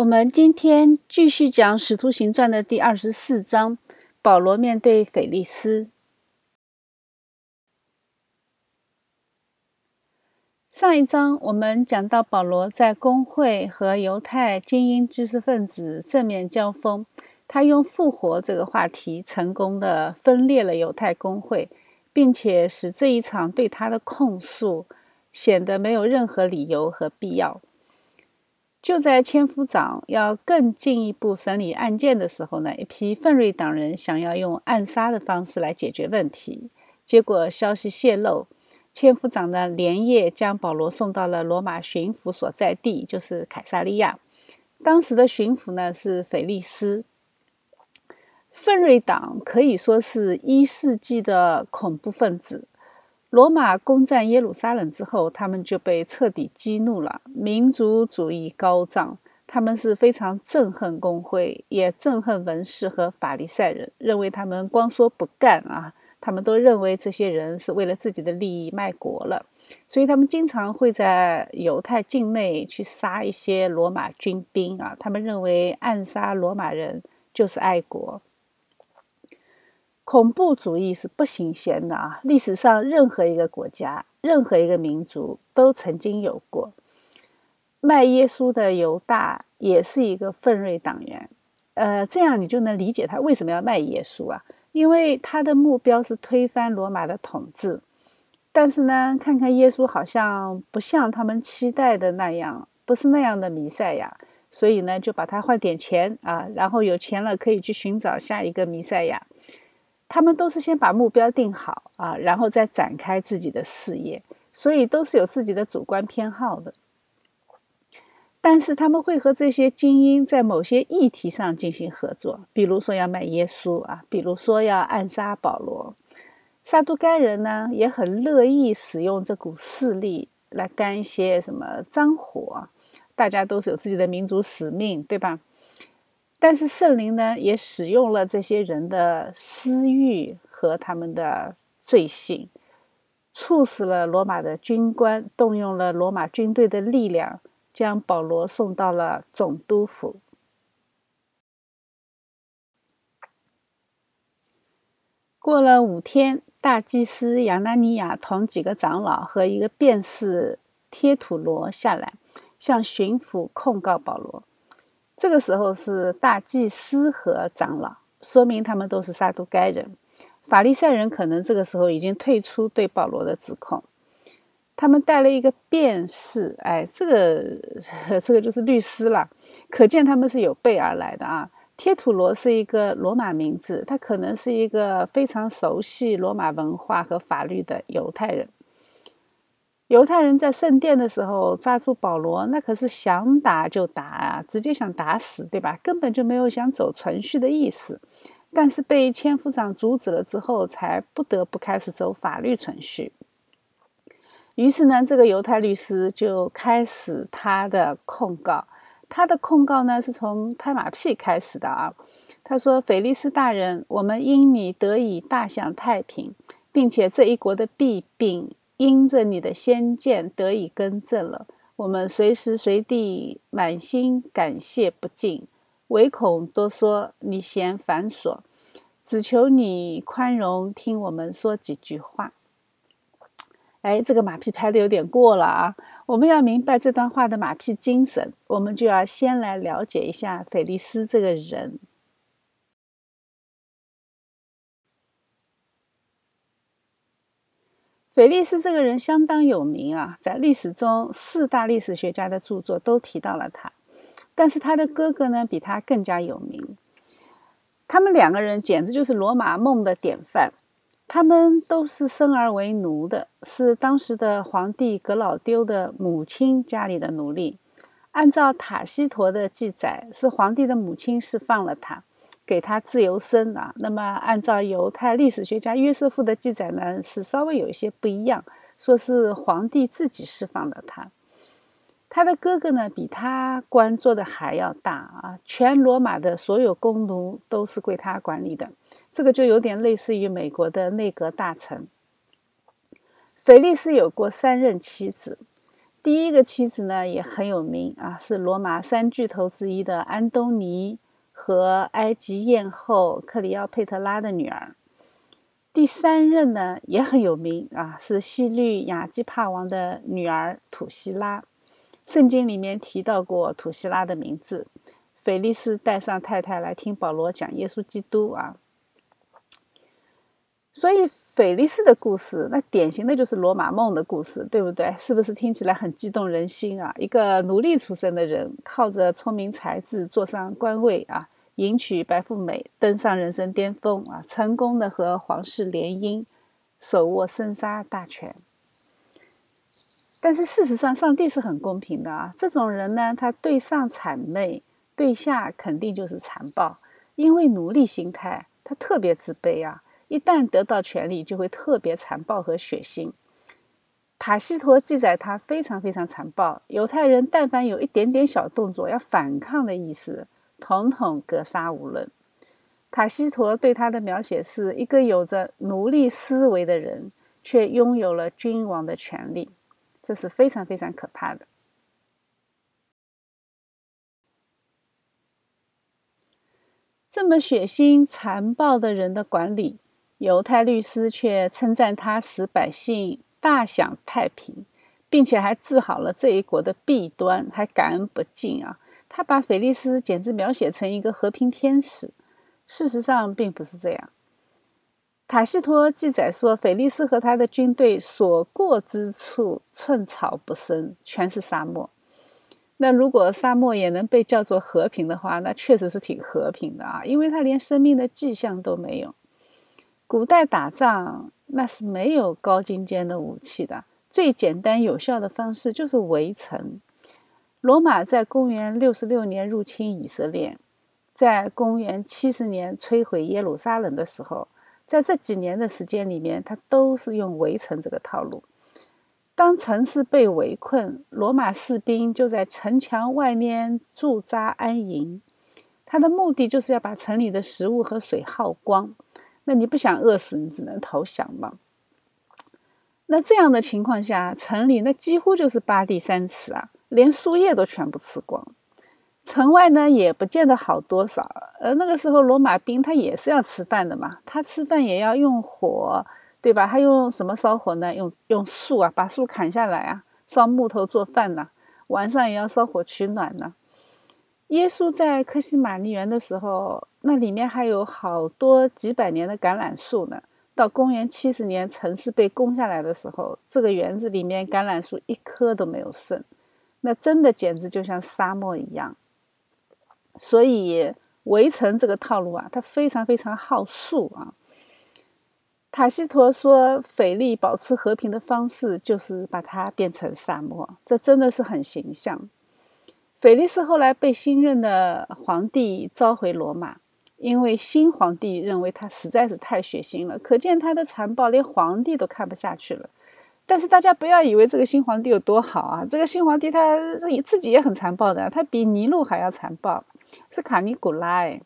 我们今天继续讲《使徒行传》的第二十四章，保罗面对腓利斯。上一章我们讲到保罗在工会和犹太精英知识分子正面交锋，他用复活这个话题成功的分裂了犹太工会，并且使这一场对他的控诉显得没有任何理由和必要。就在千夫长要更进一步审理案件的时候呢，一批奋锐党人想要用暗杀的方式来解决问题。结果消息泄露，千夫长呢连夜将保罗送到了罗马巡抚所在地，就是凯撒利亚。当时的巡抚呢是腓利斯。奋锐党可以说是一世纪的恐怖分子。罗马攻占耶路撒冷之后，他们就被彻底激怒了，民族主义高涨。他们是非常憎恨工会，也憎恨文士和法利赛人，认为他们光说不干啊。他们都认为这些人是为了自己的利益卖国了，所以他们经常会在犹太境内去杀一些罗马军兵啊。他们认为暗杀罗马人就是爱国。恐怖主义是不新鲜的啊！历史上任何一个国家、任何一个民族都曾经有过。卖耶稣的犹大也是一个奋锐党员，呃，这样你就能理解他为什么要卖耶稣啊？因为他的目标是推翻罗马的统治。但是呢，看看耶稣好像不像他们期待的那样，不是那样的弥赛亚，所以呢，就把他换点钱啊，然后有钱了可以去寻找下一个弥赛亚。他们都是先把目标定好啊，然后再展开自己的事业，所以都是有自己的主观偏好的。但是他们会和这些精英在某些议题上进行合作，比如说要卖耶稣啊，比如说要暗杀保罗。撒都该人呢也很乐意使用这股势力来干一些什么脏活，大家都是有自己的民族使命，对吧？但是圣灵呢，也使用了这些人的私欲和他们的罪性，促使了罗马的军官动用了罗马军队的力量，将保罗送到了总督府。过了五天，大祭司亚纳尼亚同几个长老和一个便士贴土罗下来，向巡抚控告保罗。这个时候是大祭司和长老，说明他们都是撒都该人。法利赛人可能这个时候已经退出对保罗的指控。他们带了一个辩士，哎，这个 这个就是律师了，可见他们是有备而来的啊。贴土罗是一个罗马名字，他可能是一个非常熟悉罗马文化和法律的犹太人。犹太人在圣殿的时候抓住保罗，那可是想打就打啊，直接想打死，对吧？根本就没有想走程序的意思。但是被千夫长阻止了之后，才不得不开始走法律程序。于是呢，这个犹太律师就开始他的控告。他的控告呢，是从拍马屁开始的啊。他说：“腓力斯大人，我们因你得以大享太平，并且这一国的弊病。”因着你的先见得以更正了，我们随时随地满心感谢不尽，唯恐多说你嫌繁琐，只求你宽容听我们说几句话。哎，这个马屁拍的有点过了啊！我们要明白这段话的马屁精神，我们就要先来了解一下菲利斯这个人。菲利斯这个人相当有名啊，在历史中四大历史学家的著作都提到了他，但是他的哥哥呢比他更加有名。他们两个人简直就是罗马梦的典范。他们都是生而为奴的，是当时的皇帝格老丢的母亲家里的奴隶。按照塔西佗的记载，是皇帝的母亲释放了他。给他自由身啊，那么按照犹太历史学家约瑟夫的记载呢，是稍微有一些不一样，说是皇帝自己释放了他。他的哥哥呢，比他官做的还要大啊，全罗马的所有公奴都是归他管理的，这个就有点类似于美国的内阁大臣。菲利斯有过三任妻子，第一个妻子呢也很有名啊，是罗马三巨头之一的安东尼和埃及艳后克里奥佩特拉的女儿。第三任呢也很有名啊，是西律亚基帕王的女儿土希拉。圣经里面提到过土希拉的名字。菲利斯带上太太来听保罗讲耶稣基督啊。所以，腓力斯的故事，那典型的就是罗马梦的故事，对不对？是不是听起来很激动人心啊？一个奴隶出身的人，靠着聪明才智坐上官位啊，迎娶白富美，登上人生巅峰啊，成功的和皇室联姻，手握生杀大权。但是事实上，上帝是很公平的啊。这种人呢，他对上谄媚，对下肯定就是残暴，因为奴隶心态，他特别自卑啊。一旦得到权力，就会特别残暴和血腥。塔西佗记载他非常非常残暴，犹太人但凡有一点点小动作要反抗的意思，统统格杀无论。塔西佗对他的描写是一个有着奴隶思维的人，却拥有了君王的权利，这是非常非常可怕的。这么血腥残暴的人的管理。犹太律师却称赞他使百姓大享太平，并且还治好了这一国的弊端，还感恩不尽啊！他把腓力斯简直描写成一个和平天使。事实上并不是这样。塔西佗记载说，腓力斯和他的军队所过之处寸草不生，全是沙漠。那如果沙漠也能被叫做和平的话，那确实是挺和平的啊，因为他连生命的迹象都没有。古代打仗那是没有高精尖的武器的，最简单有效的方式就是围城。罗马在公元六十六年入侵以色列，在公元七十年摧毁耶路撒冷的时候，在这几年的时间里面，他都是用围城这个套路。当城市被围困，罗马士兵就在城墙外面驻扎安营，他的目的就是要把城里的食物和水耗光。那你不想饿死，你只能投降嘛。那这样的情况下，城里那几乎就是八地三尺啊，连树叶都全部吃光。城外呢也不见得好多少。而那个时候罗马兵他也是要吃饭的嘛，他吃饭也要用火，对吧？他用什么烧火呢？用用树啊，把树砍下来啊，烧木头做饭呢。晚上也要烧火取暖呢。耶稣在克西马尼园的时候，那里面还有好多几百年的橄榄树呢。到公元七十年城市被攻下来的时候，这个园子里面橄榄树一棵都没有剩，那真的简直就像沙漠一样。所以围城这个套路啊，它非常非常耗树啊。塔西佗说，腓力保持和平的方式就是把它变成沙漠，这真的是很形象。菲利斯后来被新任的皇帝召回罗马，因为新皇帝认为他实在是太血腥了，可见他的残暴连皇帝都看不下去了。但是大家不要以为这个新皇帝有多好啊，这个新皇帝他自己也很残暴的，他比尼禄还要残暴，是卡尼古拉，哎，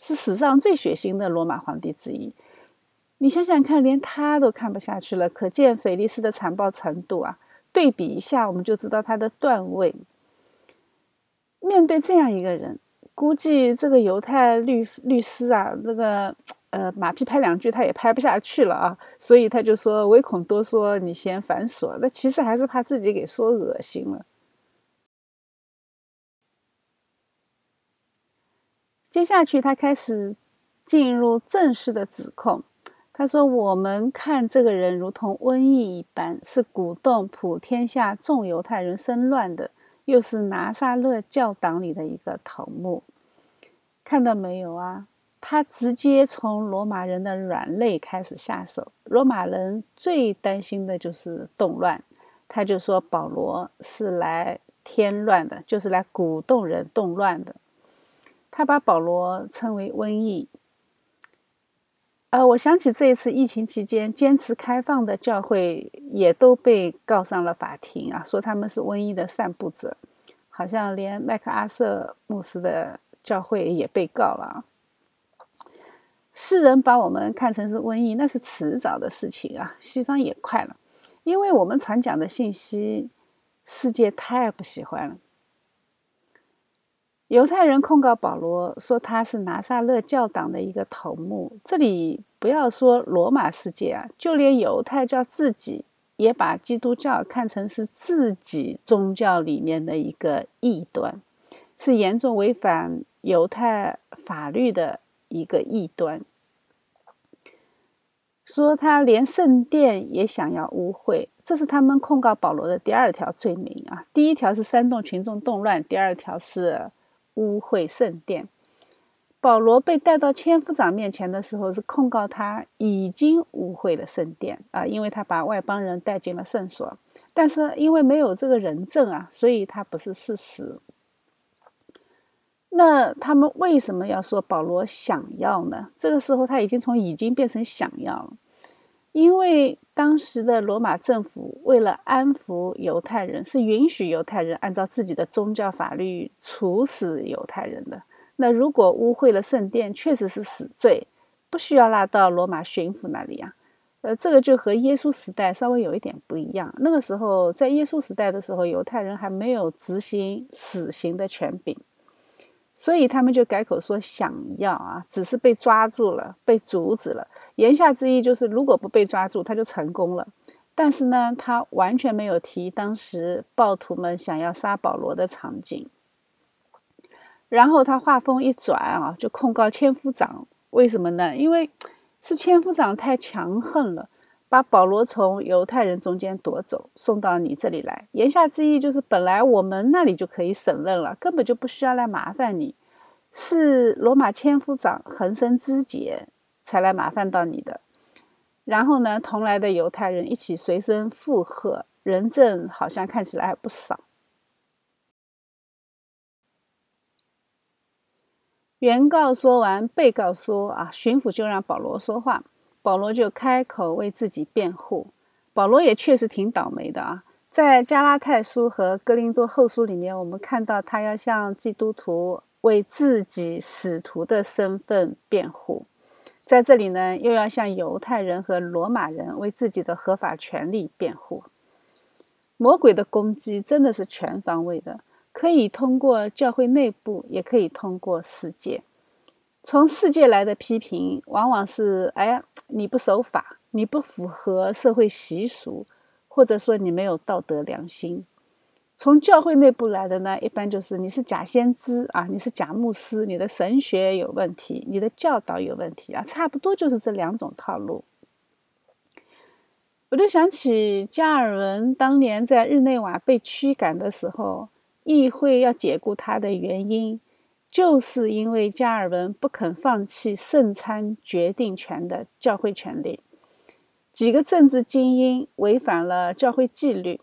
是史上最血腥的罗马皇帝之一。你想想看，连他都看不下去了，可见菲利斯的残暴程度啊！对比一下，我们就知道他的段位。面对这样一个人，估计这个犹太律律师啊，那个呃马屁拍两句他也拍不下去了啊，所以他就说唯恐多说你嫌繁琐，那其实还是怕自己给说恶心了。接下去他开始进入正式的指控，他说：“我们看这个人如同瘟疫一般，是鼓动普天下众犹太人生乱的。”又是拿撒勒教党里的一个头目，看到没有啊？他直接从罗马人的软肋开始下手。罗马人最担心的就是动乱，他就说保罗是来添乱的，就是来鼓动人动乱的。他把保罗称为瘟疫。呃，我想起这一次疫情期间，坚持开放的教会也都被告上了法庭啊，说他们是瘟疫的散布者，好像连麦克阿瑟牧师的教会也被告了。世人把我们看成是瘟疫，那是迟早的事情啊，西方也快了，因为我们传讲的信息世界太不喜欢了。犹太人控告保罗说他是拿撒勒教党的一个头目。这里不要说罗马世界啊，就连犹太教自己也把基督教看成是自己宗教里面的一个异端，是严重违反犹太法律的一个异端。说他连圣殿也想要污秽，这是他们控告保罗的第二条罪名啊。第一条是煽动群众动乱，第二条是。污秽圣殿，保罗被带到千夫长面前的时候，是控告他已经污秽了圣殿啊，因为他把外邦人带进了圣所。但是因为没有这个人证啊，所以他不是事实。那他们为什么要说保罗想要呢？这个时候他已经从已经变成想要了。因为当时的罗马政府为了安抚犹太人，是允许犹太人按照自己的宗教法律处死犹太人的。那如果污秽了圣殿，确实是死罪，不需要拉到罗马巡抚那里啊。呃，这个就和耶稣时代稍微有一点不一样。那个时候，在耶稣时代的时候，犹太人还没有执行死刑的权柄。所以他们就改口说想要啊，只是被抓住了，被阻止了。言下之意就是，如果不被抓住，他就成功了。但是呢，他完全没有提当时暴徒们想要杀保罗的场景。然后他话锋一转啊，就控告千夫长。为什么呢？因为是千夫长太强横了。把保罗从犹太人中间夺走，送到你这里来。言下之意就是，本来我们那里就可以审问了，根本就不需要来麻烦你。是罗马千夫长横生枝节，才来麻烦到你的。然后呢，同来的犹太人一起随声附和，人证好像看起来还不少。原告说完，被告说：“啊，巡抚就让保罗说话。”保罗就开口为自己辩护。保罗也确实挺倒霉的啊，在加拉太书和哥林多后书里面，我们看到他要向基督徒为自己使徒的身份辩护，在这里呢，又要向犹太人和罗马人为自己的合法权利辩护。魔鬼的攻击真的是全方位的，可以通过教会内部，也可以通过世界。从世界来的批评，往往是：哎呀，你不守法，你不符合社会习俗，或者说你没有道德良心。从教会内部来的呢，一般就是你是假先知啊，你是假牧师，你的神学有问题，你的教导有问题啊，差不多就是这两种套路。我就想起加尔文当年在日内瓦被驱赶的时候，议会要解雇他的原因。就是因为加尔文不肯放弃圣餐决定权的教会权利，几个政治精英违反了教会纪律，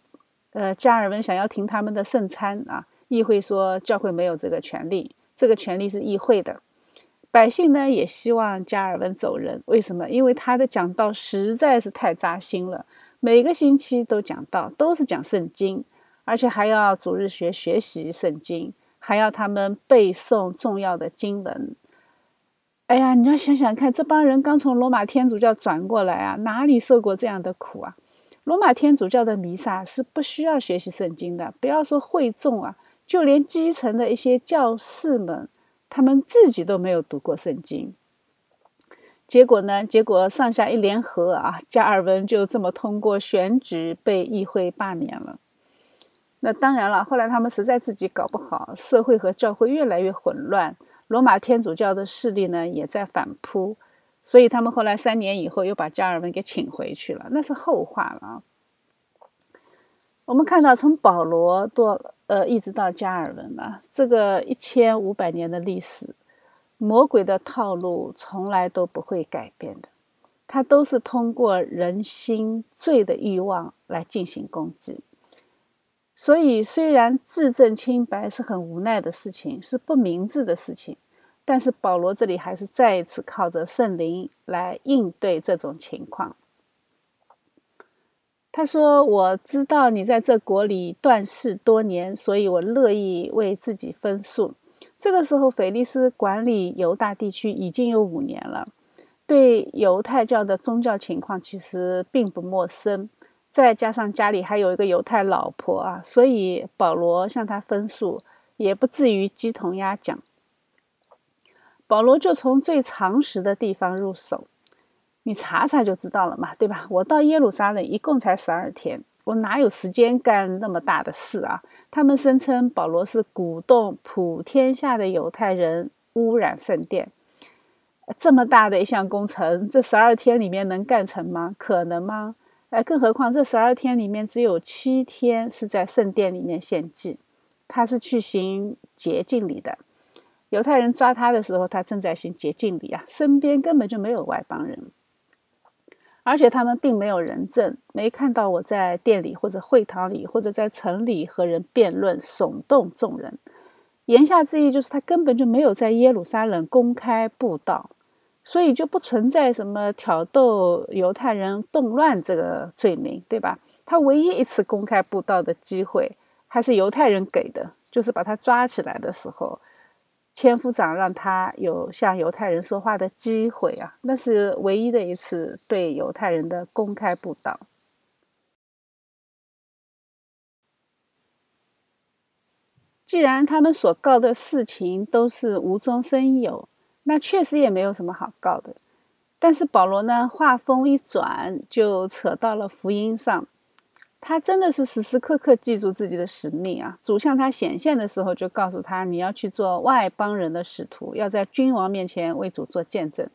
呃，加尔文想要停他们的圣餐啊，议会说教会没有这个权利，这个权利是议会的。百姓呢也希望加尔文走人，为什么？因为他的讲道实在是太扎心了，每个星期都讲道，都是讲圣经，而且还要主日学学习圣经。还要他们背诵重要的经文。哎呀，你要想想看，这帮人刚从罗马天主教转过来啊，哪里受过这样的苦啊？罗马天主教的弥撒是不需要学习圣经的，不要说会众啊，就连基层的一些教士们，他们自己都没有读过圣经。结果呢？结果上下一联合啊，加尔文就这么通过选举被议会罢免了。那当然了，后来他们实在自己搞不好，社会和教会越来越混乱，罗马天主教的势力呢也在反扑，所以他们后来三年以后又把加尔文给请回去了，那是后话了啊。我们看到从保罗到呃一直到加尔文啊，这个一千五百年的历史，魔鬼的套路从来都不会改变的，他都是通过人心罪的欲望来进行攻击。所以，虽然自证清白是很无奈的事情，是不明智的事情，但是保罗这里还是再一次靠着圣灵来应对这种情况。他说：“我知道你在这国里断事多年，所以我乐意为自己分数。”这个时候，腓力斯管理犹大地区已经有五年了，对犹太教的宗教情况其实并不陌生。再加上家里还有一个犹太老婆啊，所以保罗向他分数也不至于鸡同鸭讲。保罗就从最常识的地方入手，你查查就知道了嘛，对吧？我到耶路撒冷一共才十二天，我哪有时间干那么大的事啊？他们声称保罗是鼓动普天下的犹太人污染圣殿，这么大的一项工程，这十二天里面能干成吗？可能吗？哎，更何况这十二天里面只有七天是在圣殿里面献祭，他是去行洁净礼的。犹太人抓他的时候，他正在行洁净礼啊，身边根本就没有外邦人，而且他们并没有人证，没看到我在店里或者会堂里或者在城里和人辩论，耸动众人。言下之意就是他根本就没有在耶路撒冷公开布道。所以就不存在什么挑逗犹太人动乱这个罪名，对吧？他唯一一次公开布道的机会，还是犹太人给的，就是把他抓起来的时候，千夫长让他有向犹太人说话的机会啊，那是唯一的一次对犹太人的公开布道。既然他们所告的事情都是无中生有。那确实也没有什么好告的，但是保罗呢，话锋一转就扯到了福音上。他真的是时时刻刻记住自己的使命啊！主向他显现的时候，就告诉他：你要去做外邦人的使徒，要在君王面前为主做见证。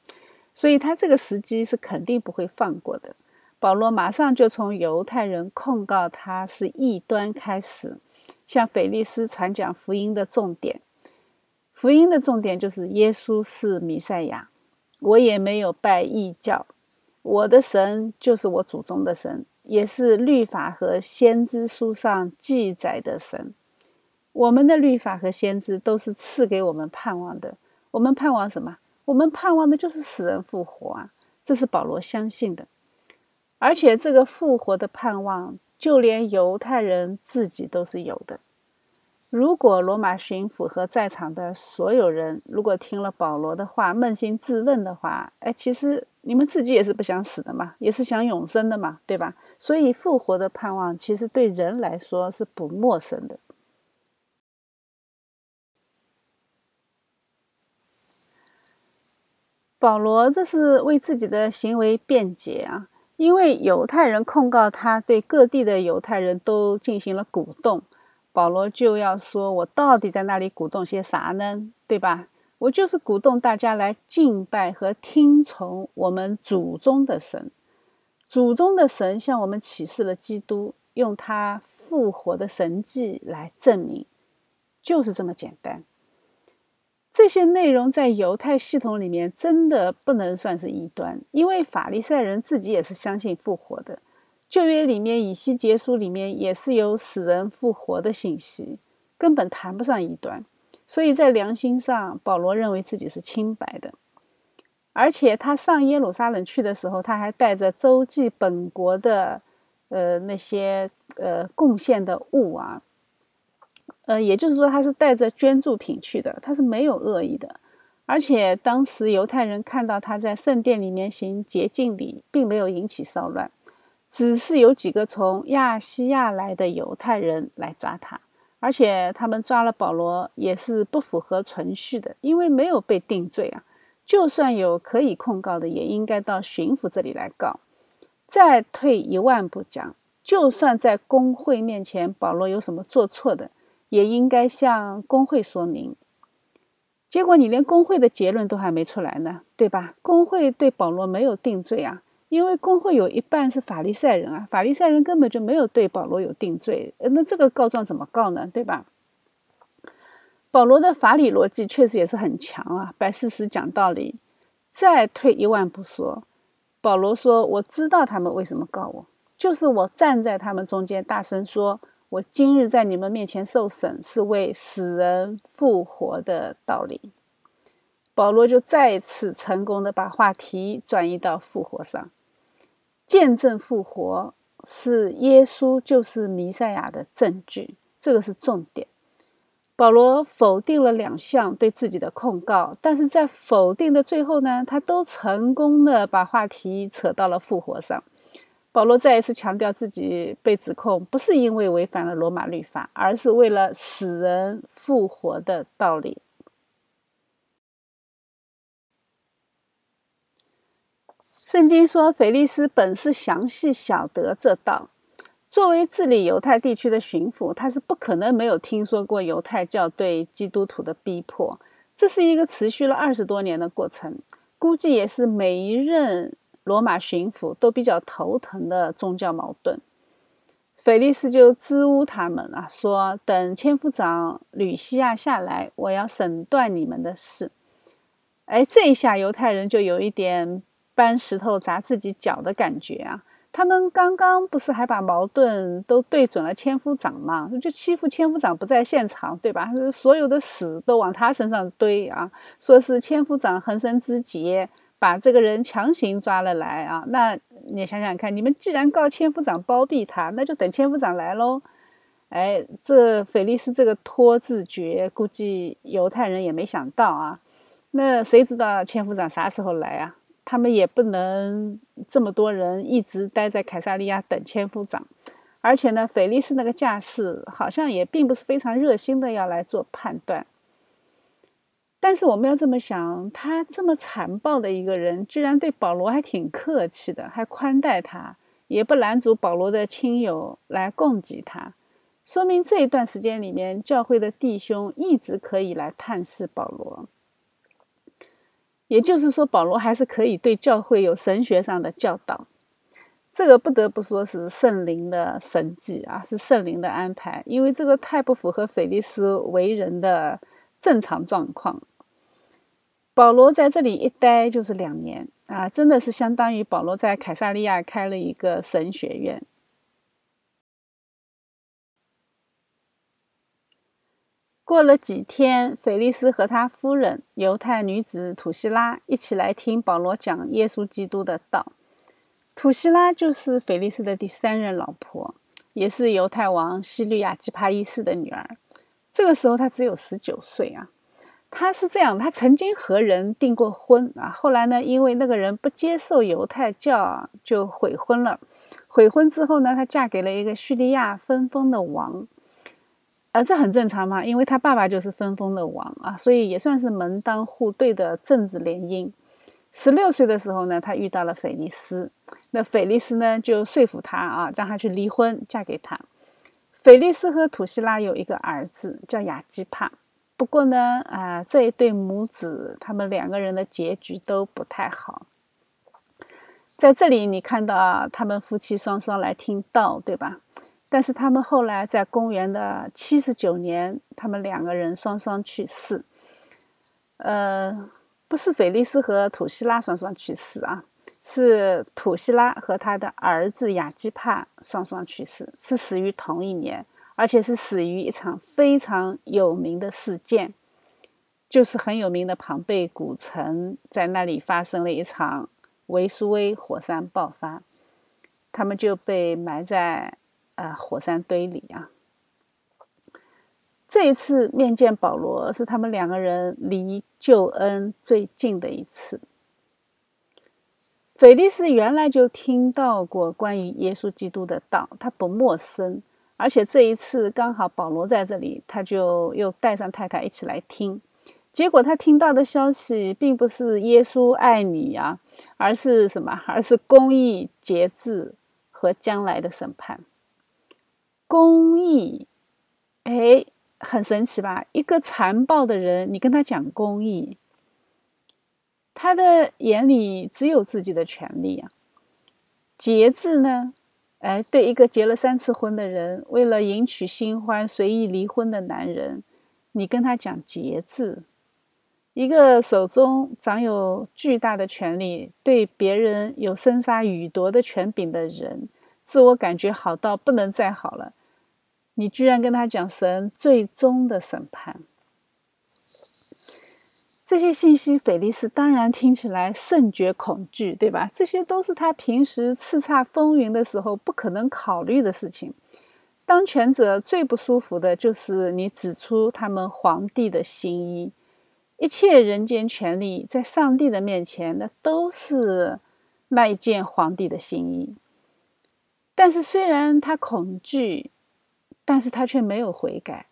所以他这个时机是肯定不会放过的。保罗马上就从犹太人控告他是异端开始，向腓利斯传讲福音的重点。福音的重点就是耶稣是弥赛亚，我也没有拜异教，我的神就是我祖宗的神，也是律法和先知书上记载的神。我们的律法和先知都是赐给我们盼望的，我们盼望什么？我们盼望的就是死人复活啊！这是保罗相信的，而且这个复活的盼望，就连犹太人自己都是有的。如果罗马巡抚和在场的所有人，如果听了保罗的话，扪心自问的话，哎，其实你们自己也是不想死的嘛，也是想永生的嘛，对吧？所以复活的盼望，其实对人来说是不陌生的。保罗这是为自己的行为辩解啊，因为犹太人控告他对各地的犹太人都进行了鼓动。保罗就要说：“我到底在那里鼓动些啥呢？对吧？我就是鼓动大家来敬拜和听从我们祖宗的神。祖宗的神向我们启示了基督，用他复活的神迹来证明，就是这么简单。这些内容在犹太系统里面真的不能算是异端，因为法利赛人自己也是相信复活的。”旧约里面以西结书里面也是有死人复活的信息，根本谈不上异端。所以在良心上，保罗认为自己是清白的。而且他上耶路撒冷去的时候，他还带着周济本国的，呃那些呃贡献的物啊，呃也就是说他是带着捐助品去的，他是没有恶意的。而且当时犹太人看到他在圣殿里面行洁净礼，并没有引起骚乱。只是有几个从亚细亚来的犹太人来抓他，而且他们抓了保罗也是不符合程序的，因为没有被定罪啊。就算有可以控告的，也应该到巡抚这里来告。再退一万步讲，就算在工会面前保罗有什么做错的，也应该向工会说明。结果你连工会的结论都还没出来呢，对吧？工会对保罗没有定罪啊。因为工会有一半是法利赛人啊，法利赛人根本就没有对保罗有定罪，那这个告状怎么告呢？对吧？保罗的法理逻辑确实也是很强啊，摆事实讲道理。再退一万步说，保罗说：“我知道他们为什么告我，就是我站在他们中间大声说，我今日在你们面前受审，是为死人复活的道理。”保罗就再次成功的把话题转移到复活上。见证复活是耶稣就是弥赛亚的证据，这个是重点。保罗否定了两项对自己的控告，但是在否定的最后呢，他都成功的把话题扯到了复活上。保罗再一次强调自己被指控不是因为违反了罗马律法，而是为了死人复活的道理。圣经说，腓力斯本是详细晓得这道。作为治理犹太地区的巡抚，他是不可能没有听说过犹太教对基督徒的逼迫。这是一个持续了二十多年的过程，估计也是每一任罗马巡抚都比较头疼的宗教矛盾。腓力斯就支吾他们啊，说等千夫长吕西亚下来，我要审断你们的事。哎，这一下犹太人就有一点搬石头砸自己脚的感觉啊。他们刚刚不是还把矛盾都对准了千夫长吗？就欺负千夫长不在现场，对吧？所有的死都往他身上堆啊，说是千夫长横生枝节，把这个人强行抓了来啊。那你想想看，你们既然告千夫长包庇他，那就等千夫长来喽。哎，这菲利斯这个拖字诀，估计犹太人也没想到啊。那谁知道千夫长啥时候来啊？他们也不能这么多人一直待在凯撒利亚等千夫长，而且呢，腓力斯那个架势好像也并不是非常热心的要来做判断。但是我们要这么想，他这么残暴的一个人，居然对保罗还挺客气的，还宽待他，也不拦阻保罗的亲友来供给他，说明这一段时间里面，教会的弟兄一直可以来探视保罗。也就是说，保罗还是可以对教会有神学上的教导，这个不得不说是圣灵的神迹啊，是圣灵的安排，因为这个太不符合腓力斯为人的正常状况。保罗在这里一待就是两年啊，真的是相当于保罗在凯撒利亚开了一个神学院。过了几天，腓力斯和他夫人犹太女子土希拉一起来听保罗讲耶稣基督的道。土希拉就是腓力斯的第三任老婆，也是犹太王西律亚基帕一世的女儿。这个时候她只有十九岁啊。她是这样，她曾经和人订过婚啊，后来呢，因为那个人不接受犹太教，就悔婚了。悔婚之后呢，她嫁给了一个叙利亚分封的王。呃，这很正常嘛，因为他爸爸就是分封的王啊，所以也算是门当户对的政治联姻。十六岁的时候呢，他遇到了腓力斯，那腓力斯呢就说服他啊，让他去离婚，嫁给他。腓力斯和土希拉有一个儿子叫雅基帕，不过呢，啊，这一对母子他们两个人的结局都不太好。在这里你看到啊，他们夫妻双双来听道，对吧？但是他们后来在公元的七十九年，他们两个人双双去世。呃，不是腓力斯和土希拉双双去世啊，是土希拉和他的儿子雅基帕双双去世，是死于同一年，而且是死于一场非常有名的事件，就是很有名的庞贝古城，在那里发生了一场维苏威火山爆发，他们就被埋在。啊，火山堆里啊！这一次面见保罗，是他们两个人离救恩最近的一次。腓力斯原来就听到过关于耶稣基督的道，他不陌生。而且这一次刚好保罗在这里，他就又带上太太一起来听。结果他听到的消息，并不是耶稣爱你呀，而是什么？而是公义、节制和将来的审判。公义，哎，很神奇吧？一个残暴的人，你跟他讲公义，他的眼里只有自己的权利啊。节制呢？哎，对一个结了三次婚的人，为了迎娶新欢随意离婚的男人，你跟他讲节制。一个手中掌有巨大的权力，对别人有生杀予夺的权柄的人。自我感觉好到不能再好了，你居然跟他讲神最终的审判，这些信息，菲利斯当然听起来甚觉恐惧，对吧？这些都是他平时叱咤风云的时候不可能考虑的事情。当权者最不舒服的就是你指出他们皇帝的新衣，一切人间权力在上帝的面前，那都是那一件皇帝的新衣。但是虽然他恐惧，但是他却没有悔改。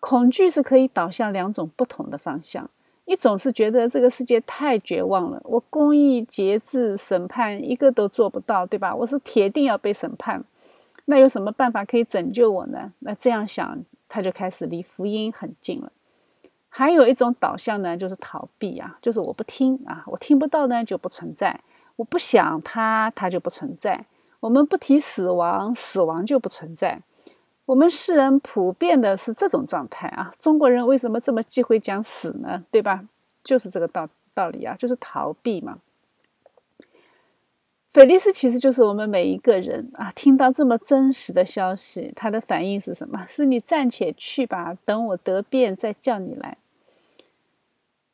恐惧是可以导向两种不同的方向：一种是觉得这个世界太绝望了，我公义、节制、审判一个都做不到，对吧？我是铁定要被审判，那有什么办法可以拯救我呢？那这样想，他就开始离福音很近了。还有一种导向呢，就是逃避啊，就是我不听啊，我听不到呢就不存在，我不想它，它就不存在。我们不提死亡，死亡就不存在。我们世人普遍的是这种状态啊。中国人为什么这么忌讳讲死呢？对吧？就是这个道道理啊，就是逃避嘛。菲利斯其实就是我们每一个人啊，听到这么真实的消息，他的反应是什么？是你暂且去吧，等我得便再叫你来。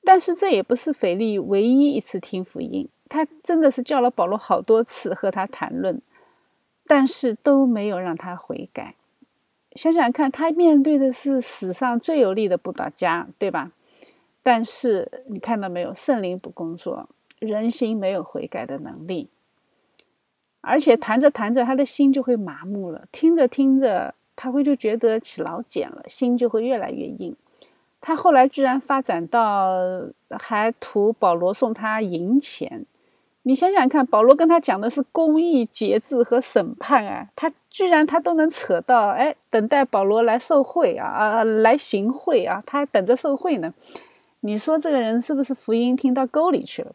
但是这也不是腓力唯一一次听福音，他真的是叫了保罗好多次和他谈论。但是都没有让他悔改。想想看，他面对的是史上最有力的布道家，对吧？但是你看到没有，圣灵不工作，人心没有悔改的能力，而且谈着谈着，他的心就会麻木了；听着听着，他会就觉得起老茧了，心就会越来越硬。他后来居然发展到还图保罗送他银钱。你想想看，保罗跟他讲的是公义、节制和审判啊，他居然他都能扯到，哎，等待保罗来受贿啊啊，来行贿啊，他还等着受贿呢。你说这个人是不是福音听到沟里去了？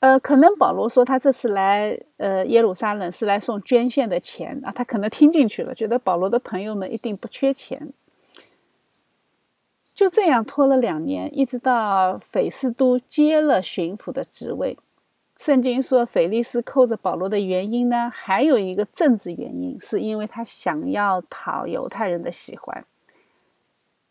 呃，可能保罗说他这次来呃耶路撒冷是来送捐献的钱啊，他可能听进去了，觉得保罗的朋友们一定不缺钱。就这样拖了两年，一直到斐斯都接了巡抚的职位。圣经说，腓力斯扣着保罗的原因呢，还有一个政治原因，是因为他想要讨犹太人的喜欢。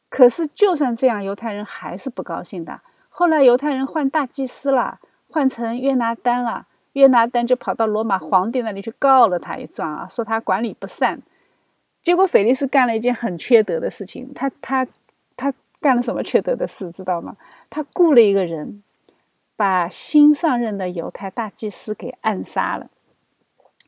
可是，就算这样，犹太人还是不高兴的。后来，犹太人换大祭司了，换成约拿丹了，约拿丹就跑到罗马皇帝那里去告了他一状啊，说他管理不善。结果，腓力斯干了一件很缺德的事情，他他。干了什么缺德的事，知道吗？他雇了一个人，把新上任的犹太大祭司给暗杀了，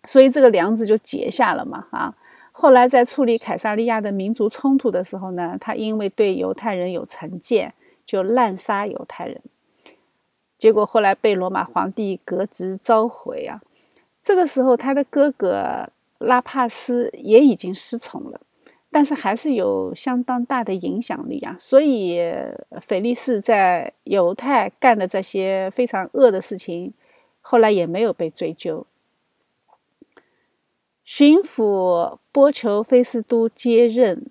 所以这个梁子就结下了嘛。啊，后来在处理凯撒利亚的民族冲突的时候呢，他因为对犹太人有成见，就滥杀犹太人，结果后来被罗马皇帝革职召回啊。这个时候，他的哥哥拉帕斯也已经失宠了。但是还是有相当大的影响力啊，所以腓力斯在犹太干的这些非常恶的事情，后来也没有被追究。巡抚波求菲斯都接任，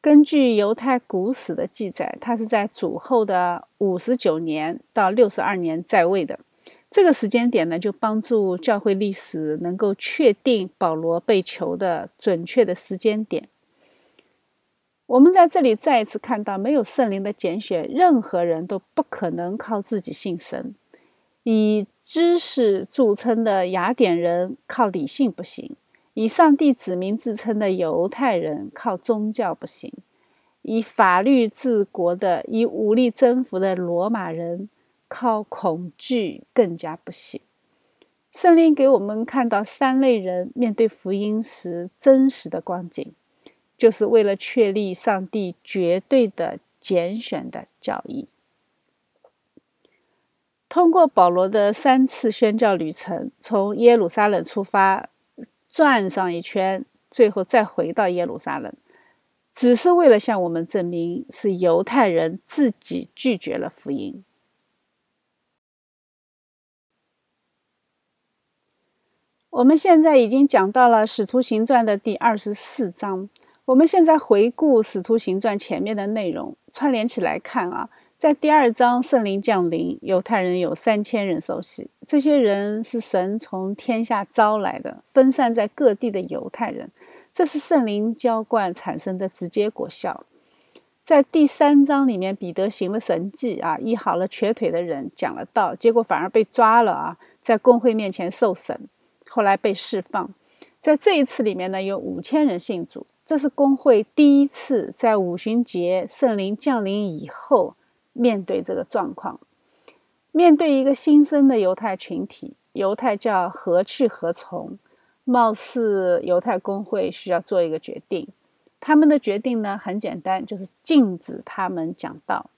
根据犹太古史的记载，他是在主后的五十九年到六十二年在位的。这个时间点呢，就帮助教会历史能够确定保罗被囚的准确的时间点。我们在这里再一次看到，没有圣灵的拣选，任何人都不可能靠自己信神。以知识著称的雅典人靠理性不行；以上帝子民自称的犹太人靠宗教不行；以法律治国的、以武力征服的罗马人靠恐惧更加不行。圣灵给我们看到三类人面对福音时真实的光景。就是为了确立上帝绝对的拣选的教义。通过保罗的三次宣教旅程，从耶路撒冷出发，转上一圈，最后再回到耶路撒冷，只是为了向我们证明是犹太人自己拒绝了福音。我们现在已经讲到了《使徒行传》的第二十四章。我们现在回顾《使徒行传》前面的内容，串联起来看啊，在第二章圣灵降临，犹太人有三千人受洗，这些人是神从天下招来的，分散在各地的犹太人，这是圣灵浇灌产生的直接果效。在第三章里面，彼得行了神迹啊，医好了瘸腿的人，讲了道，结果反而被抓了啊，在公会面前受审，后来被释放。在这一次里面呢，有五千人信主。这是工会第一次在五旬节圣灵降临以后面对这个状况，面对一个新生的犹太群体，犹太教何去何从？貌似犹太公会需要做一个决定。他们的决定呢，很简单，就是禁止他们讲道。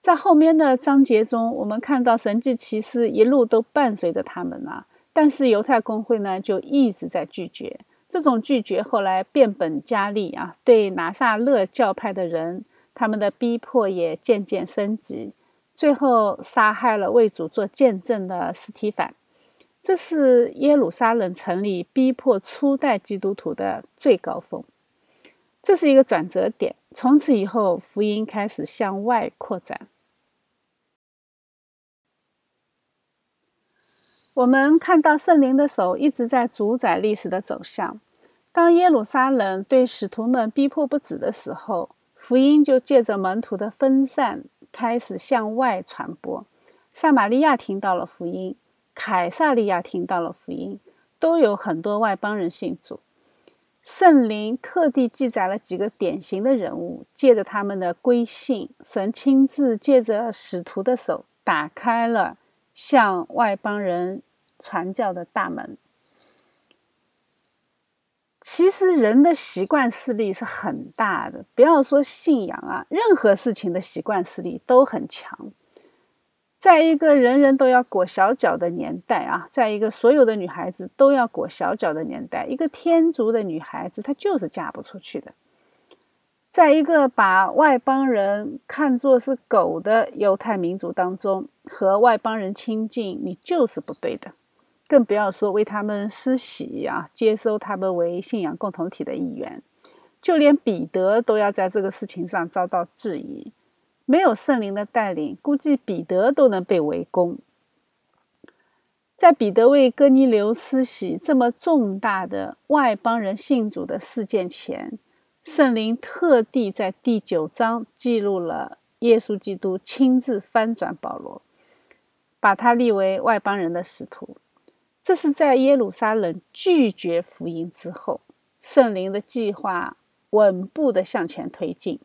在后面的章节中，我们看到神迹骑士一路都伴随着他们啊，但是犹太公会呢，就一直在拒绝。这种拒绝后来变本加厉啊，对拿撒勒教派的人，他们的逼迫也渐渐升级，最后杀害了为主做见证的斯提凡。这是耶路撒冷城里逼迫初代基督徒的最高峰，这是一个转折点。从此以后，福音开始向外扩展。我们看到圣灵的手一直在主宰历史的走向。当耶路撒冷对使徒们逼迫不止的时候，福音就借着门徒的分散开始向外传播。撒玛利亚听到了福音。凯撒利亚听到了福音，都有很多外邦人信主。圣灵特地记载了几个典型的人物，借着他们的归信，神亲自借着使徒的手打开了向外邦人传教的大门。其实人的习惯势力是很大的，不要说信仰啊，任何事情的习惯势力都很强。在一个人人都要裹小脚的年代啊，在一个所有的女孩子都要裹小脚的年代，一个天竺的女孩子她就是嫁不出去的。在一个把外邦人看作是狗的犹太民族当中，和外邦人亲近，你就是不对的，更不要说为他们施洗啊，接收他们为信仰共同体的一员。就连彼得都要在这个事情上遭到质疑。没有圣灵的带领，估计彼得都能被围攻。在彼得为哥尼流施洗这么重大的外邦人信主的事件前，圣灵特地在第九章记录了耶稣基督亲自翻转保罗，把他立为外邦人的使徒。这是在耶路撒冷拒绝福音之后，圣灵的计划稳步的向前推进。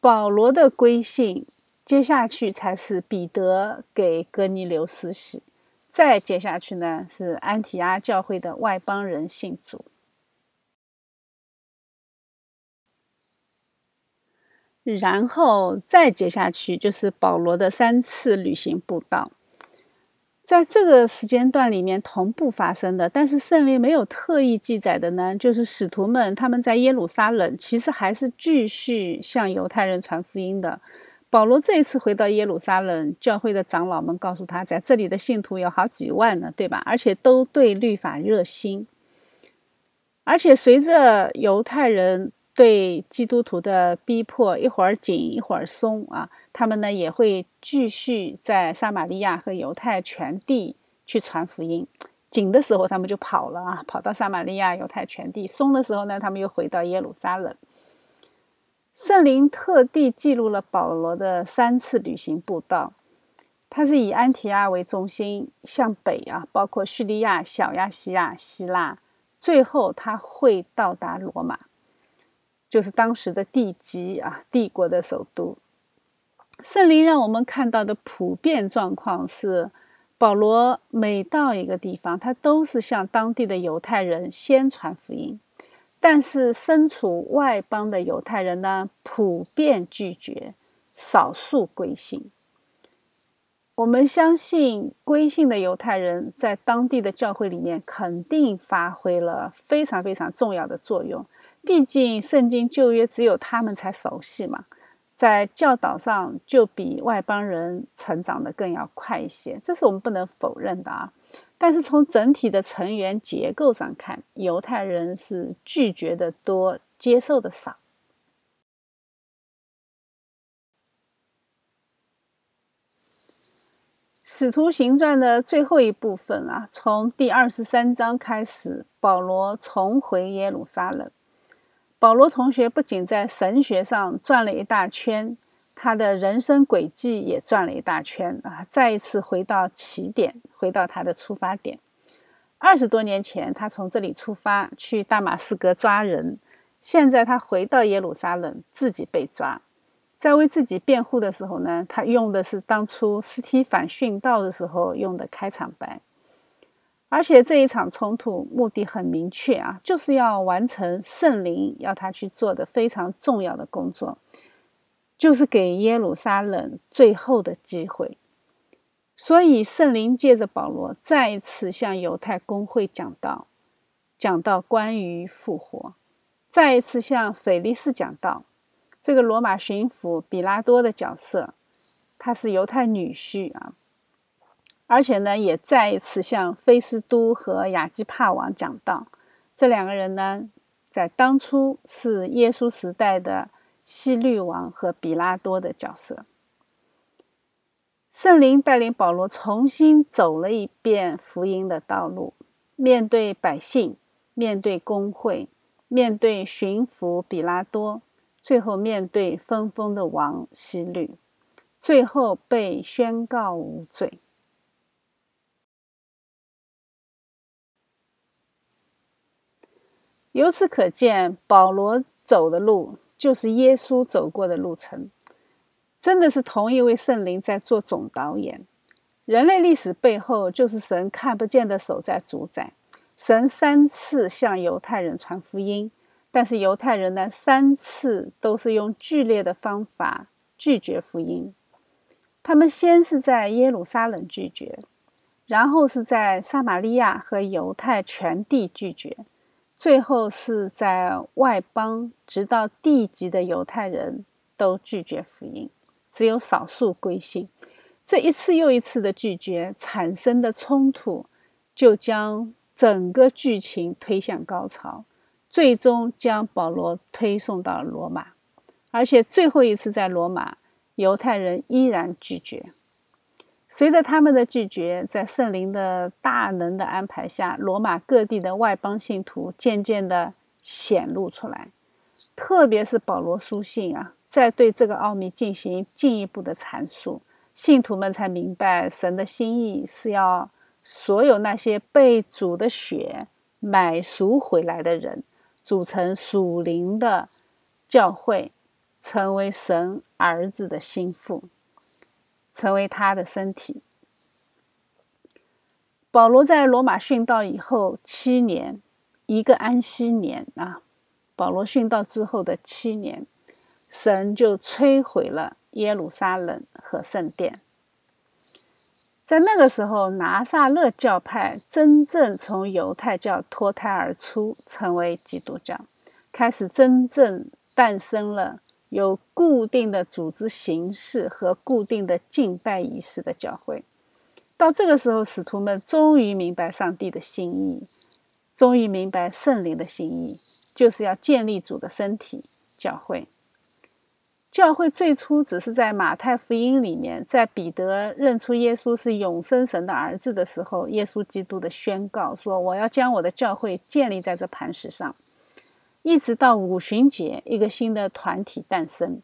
保罗的归信，接下去才是彼得给哥尼流施洗，再接下去呢是安提阿教会的外邦人信主，然后再接下去就是保罗的三次旅行布道。在这个时间段里面同步发生的，但是圣灵没有特意记载的呢，就是使徒们他们在耶路撒冷其实还是继续向犹太人传福音的。保罗这一次回到耶路撒冷，教会的长老们告诉他，在这里的信徒有好几万呢，对吧？而且都对律法热心，而且随着犹太人。对基督徒的逼迫，一会儿紧一会儿松啊，他们呢也会继续在撒玛利亚和犹太全地去传福音。紧的时候他们就跑了啊，跑到撒玛利亚、犹太全地；松的时候呢，他们又回到耶路撒冷。圣灵特地记录了保罗的三次旅行步道，他是以安提阿为中心向北啊，包括叙利亚、小亚细亚、希腊，最后他会到达罗马。就是当时的地级啊，帝国的首都。圣灵让我们看到的普遍状况是，保罗每到一个地方，他都是向当地的犹太人宣传福音，但是身处外邦的犹太人呢，普遍拒绝，少数归信。我们相信归信的犹太人在当地的教会里面肯定发挥了非常非常重要的作用。毕竟圣经旧约只有他们才熟悉嘛，在教导上就比外邦人成长的更要快一些，这是我们不能否认的啊。但是从整体的成员结构上看，犹太人是拒绝的多，接受的少。使徒行传的最后一部分啊，从第二十三章开始，保罗重回耶路撒冷。保罗同学不仅在神学上转了一大圈，他的人生轨迹也转了一大圈啊！再一次回到起点，回到他的出发点。二十多年前，他从这里出发去大马士革抓人，现在他回到耶路撒冷，自己被抓。在为自己辩护的时候呢，他用的是当初斯提反殉道的时候用的开场白。而且这一场冲突目的很明确啊，就是要完成圣灵要他去做的非常重要的工作，就是给耶路撒冷最后的机会。所以圣灵借着保罗再一次向犹太公会讲道，讲到关于复活；再一次向腓力斯讲道，这个罗马巡抚比拉多的角色，他是犹太女婿啊。而且呢，也再一次向菲斯都和亚基帕王讲道。这两个人呢，在当初是耶稣时代的希律王和比拉多的角色。圣灵带领保罗重新走了一遍福音的道路，面对百姓，面对公会，面对巡抚比拉多，最后面对分封的王希律，最后被宣告无罪。由此可见，保罗走的路就是耶稣走过的路程，真的是同一位圣灵在做总导演。人类历史背后，就是神看不见的手在主宰。神三次向犹太人传福音，但是犹太人呢，三次都是用剧烈的方法拒绝福音。他们先是在耶路撒冷拒绝，然后是在撒玛利亚和犹太全地拒绝。最后是在外邦，直到地级的犹太人都拒绝福音，只有少数归信。这一次又一次的拒绝产生的冲突，就将整个剧情推向高潮，最终将保罗推送到罗马。而且最后一次在罗马，犹太人依然拒绝。随着他们的拒绝，在圣灵的大能的安排下，罗马各地的外邦信徒渐渐的显露出来。特别是保罗书信啊，在对这个奥秘进行进一步的阐述，信徒们才明白神的心意是要所有那些被主的血买赎回来的人，组成属灵的教会，成为神儿子的心腹。成为他的身体。保罗在罗马殉道以后七年，一个安息年啊，保罗殉道之后的七年，神就摧毁了耶路撒冷和圣殿。在那个时候，拿撒勒教派真正从犹太教脱胎而出，成为基督教，开始真正诞生了。有固定的组织形式和固定的敬拜仪式的教会，到这个时候，使徒们终于明白上帝的心意，终于明白圣灵的心意，就是要建立主的身体——教会。教会最初只是在马太福音里面，在彼得认出耶稣是永生神的儿子的时候，耶稣基督的宣告说：“我要将我的教会建立在这磐石上。”一直到五旬节，一个新的团体诞生。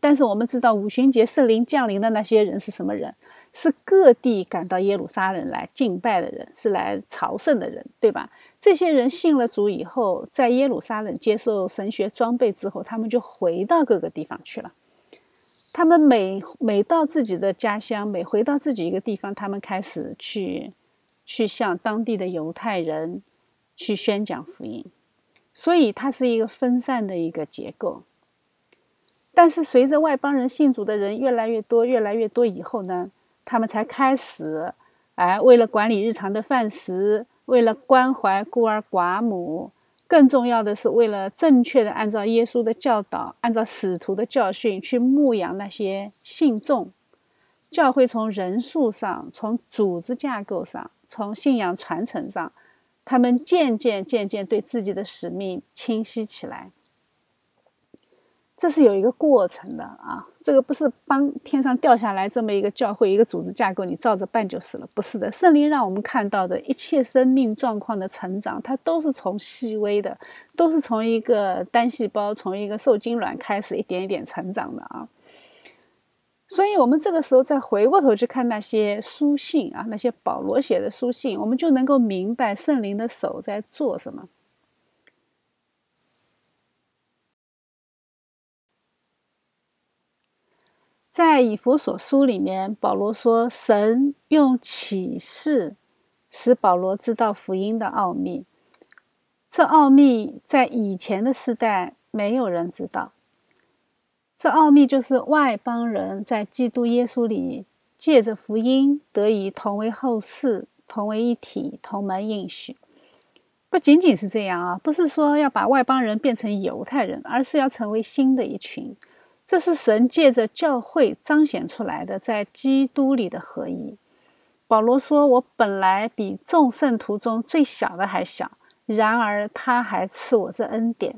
但是我们知道，五旬节圣灵降临的那些人是什么人？是各地赶到耶路撒冷来敬拜的人，是来朝圣的人，对吧？这些人信了主以后，在耶路撒冷接受神学装备之后，他们就回到各个地方去了。他们每每到自己的家乡，每回到自己一个地方，他们开始去去向当地的犹太人去宣讲福音。所以它是一个分散的一个结构，但是随着外邦人信主的人越来越多、越来越多以后呢，他们才开始，哎，为了管理日常的饭食，为了关怀孤儿寡母，更重要的是为了正确的按照耶稣的教导、按照使徒的教训去牧养那些信众，教会从人数上、从组织架构上、从信仰传承上。他们渐渐渐渐对自己的使命清晰起来，这是有一个过程的啊！这个不是帮天上掉下来这么一个教会、一个组织架构，你照着办就是了，不是的。圣灵让我们看到的一切生命状况的成长，它都是从细微的，都是从一个单细胞、从一个受精卵开始，一点一点成长的啊。所以，我们这个时候再回过头去看那些书信啊，那些保罗写的书信，我们就能够明白圣灵的手在做什么。在以弗所书里面，保罗说，神用启示使保罗知道福音的奥秘。这奥秘在以前的时代没有人知道。这奥秘就是外邦人在基督耶稣里借着福音得以同为后世、同为一体、同门应许。不仅仅是这样啊，不是说要把外邦人变成犹太人，而是要成为新的一群。这是神借着教会彰显出来的，在基督里的合一。保罗说：“我本来比众圣徒中最小的还小，然而他还赐我这恩典。”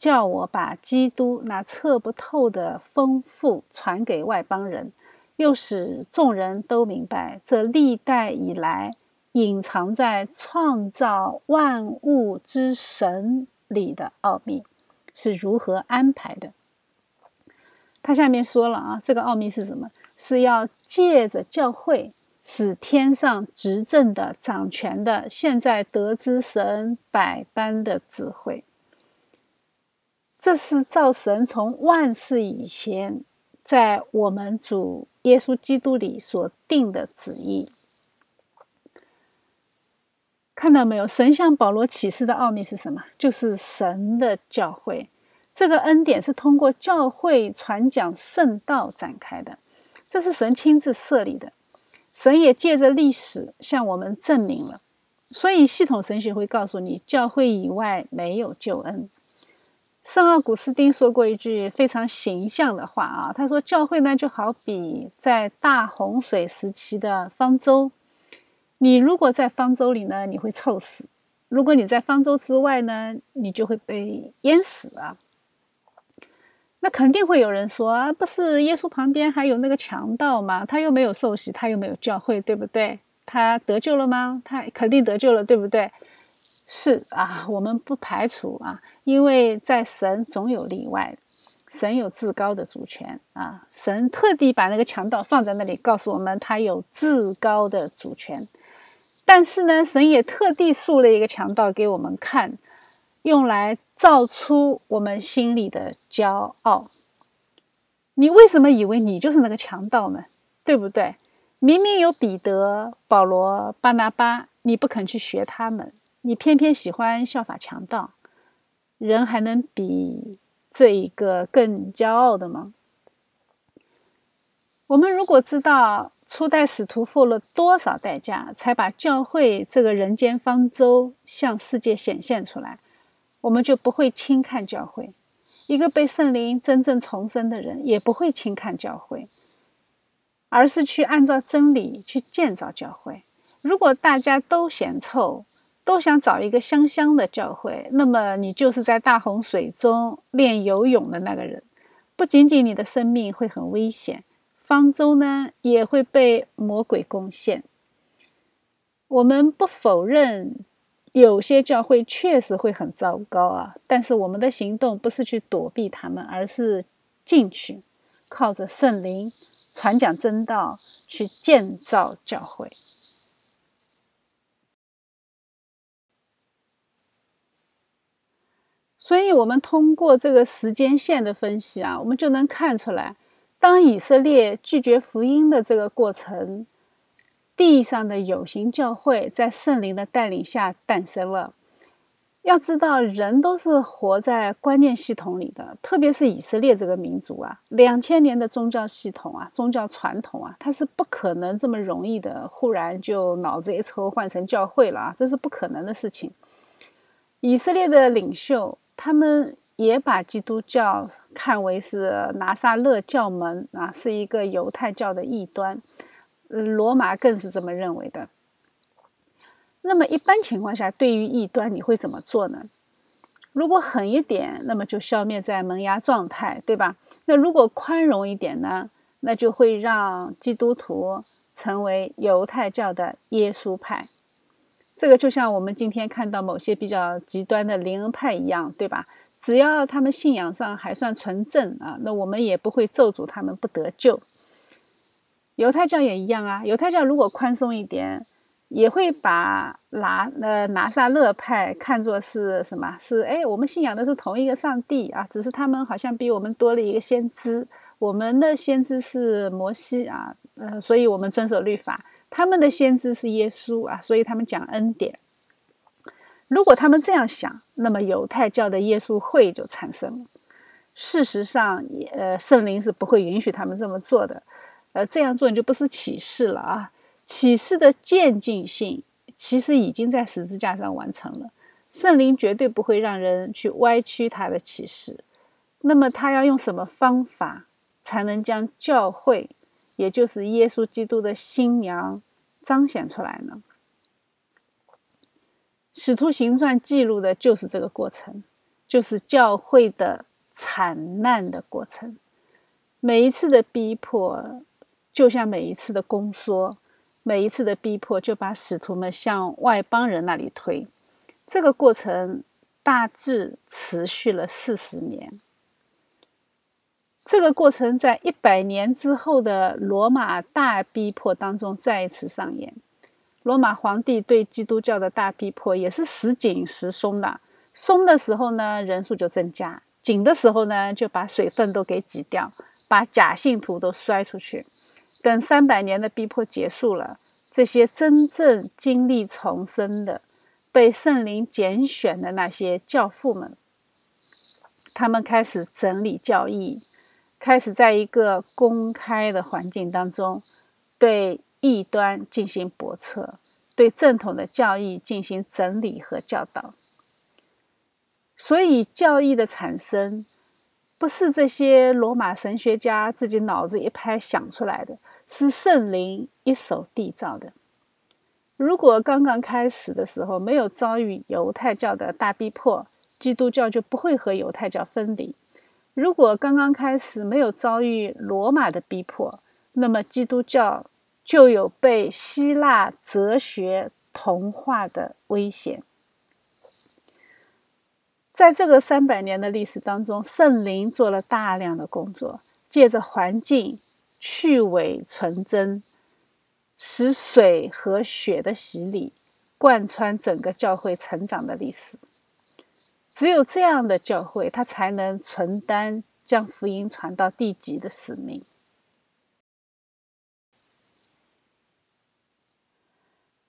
叫我把基督那测不透的丰富传给外邦人，又使众人都明白这历代以来隐藏在创造万物之神里的奥秘是如何安排的。他下面说了啊，这个奥秘是什么？是要借着教会，使天上执政的、掌权的，现在得知神百般的智慧。这是造神从万世以前，在我们主耶稣基督里所定的旨意。看到没有？神向保罗启示的奥秘是什么？就是神的教会。这个恩典是通过教会传讲圣道展开的，这是神亲自设立的。神也借着历史向我们证明了。所以，系统神学会告诉你，教会以外没有救恩。圣奥古斯丁说过一句非常形象的话啊，他说：“教会呢，就好比在大洪水时期的方舟。你如果在方舟里呢，你会臭死；如果你在方舟之外呢，你就会被淹死啊。那肯定会有人说啊，不是耶稣旁边还有那个强盗吗？他又没有受洗，他又没有教会，对不对？他得救了吗？他肯定得救了，对不对？”是啊，我们不排除啊，因为在神总有例外，神有至高的主权啊，神特地把那个强盗放在那里，告诉我们他有至高的主权。但是呢，神也特地塑了一个强盗给我们看，用来造出我们心里的骄傲。你为什么以为你就是那个强盗呢？对不对？明明有彼得、保罗、巴拿巴，你不肯去学他们。你偏偏喜欢效法强盗，人还能比这一个更骄傲的吗？我们如果知道初代使徒付了多少代价，才把教会这个人间方舟向世界显现出来，我们就不会轻看教会。一个被圣灵真正重生的人，也不会轻看教会，而是去按照真理去建造教会。如果大家都嫌臭，都想找一个香香的教会，那么你就是在大洪水中练游泳的那个人。不仅仅你的生命会很危险，方舟呢也会被魔鬼攻陷。我们不否认有些教会确实会很糟糕啊，但是我们的行动不是去躲避他们，而是进去，靠着圣灵传讲真道，去建造教会。所以，我们通过这个时间线的分析啊，我们就能看出来，当以色列拒绝福音的这个过程，地上的有形教会在圣灵的带领下诞生了。要知道，人都是活在观念系统里的，特别是以色列这个民族啊，两千年的宗教系统啊，宗教传统啊，它是不可能这么容易的，忽然就脑子一抽换成教会了啊，这是不可能的事情。以色列的领袖。他们也把基督教看为是拿撒勒教门啊，是一个犹太教的异端。罗马更是这么认为的。那么一般情况下，对于异端，你会怎么做呢？如果狠一点，那么就消灭在萌芽状态，对吧？那如果宽容一点呢？那就会让基督徒成为犹太教的耶稣派。这个就像我们今天看到某些比较极端的灵恩派一样，对吧？只要他们信仰上还算纯正啊，那我们也不会咒诅他们不得救。犹太教也一样啊，犹太教如果宽松一点，也会把拿呃拿撒勒派看作是什么？是哎，我们信仰的是同一个上帝啊，只是他们好像比我们多了一个先知，我们的先知是摩西啊，呃，所以我们遵守律法；他们的先知是耶稣啊，所以他们讲恩典。如果他们这样想，那么犹太教的耶稣会就产生了。事实上，呃，圣灵是不会允许他们这么做的。呃，这样做你就不是启示了啊！启示的渐进性其实已经在十字架上完成了。圣灵绝对不会让人去歪曲他的启示。那么，他要用什么方法才能将教会，也就是耶稣基督的新娘彰显出来呢？使徒行传记录的就是这个过程，就是教会的惨难的过程。每一次的逼迫，就像每一次的宫缩；每一次的逼迫，就把使徒们向外邦人那里推。这个过程大致持续了四十年。这个过程在一百年之后的罗马大逼迫当中再一次上演。罗马皇帝对基督教的大逼迫也是时紧时松的，松的时候呢人数就增加，紧的时候呢就把水分都给挤掉，把假信徒都摔出去。等三百年的逼迫结束了，这些真正经历重生的、被圣灵拣选的那些教父们，他们开始整理教义。开始在一个公开的环境当中，对异端进行驳斥，对正统的教义进行整理和教导。所以，教义的产生不是这些罗马神学家自己脑子一拍想出来的，是圣灵一手缔造的。如果刚刚开始的时候没有遭遇犹太教的大逼迫，基督教就不会和犹太教分离。如果刚刚开始没有遭遇罗马的逼迫，那么基督教就有被希腊哲学同化的危险。在这个三百年的历史当中，圣灵做了大量的工作，借着环境去伪存真，使水和血的洗礼贯穿整个教会成长的历史。只有这样的教会，它才能承担将福音传到地极的使命。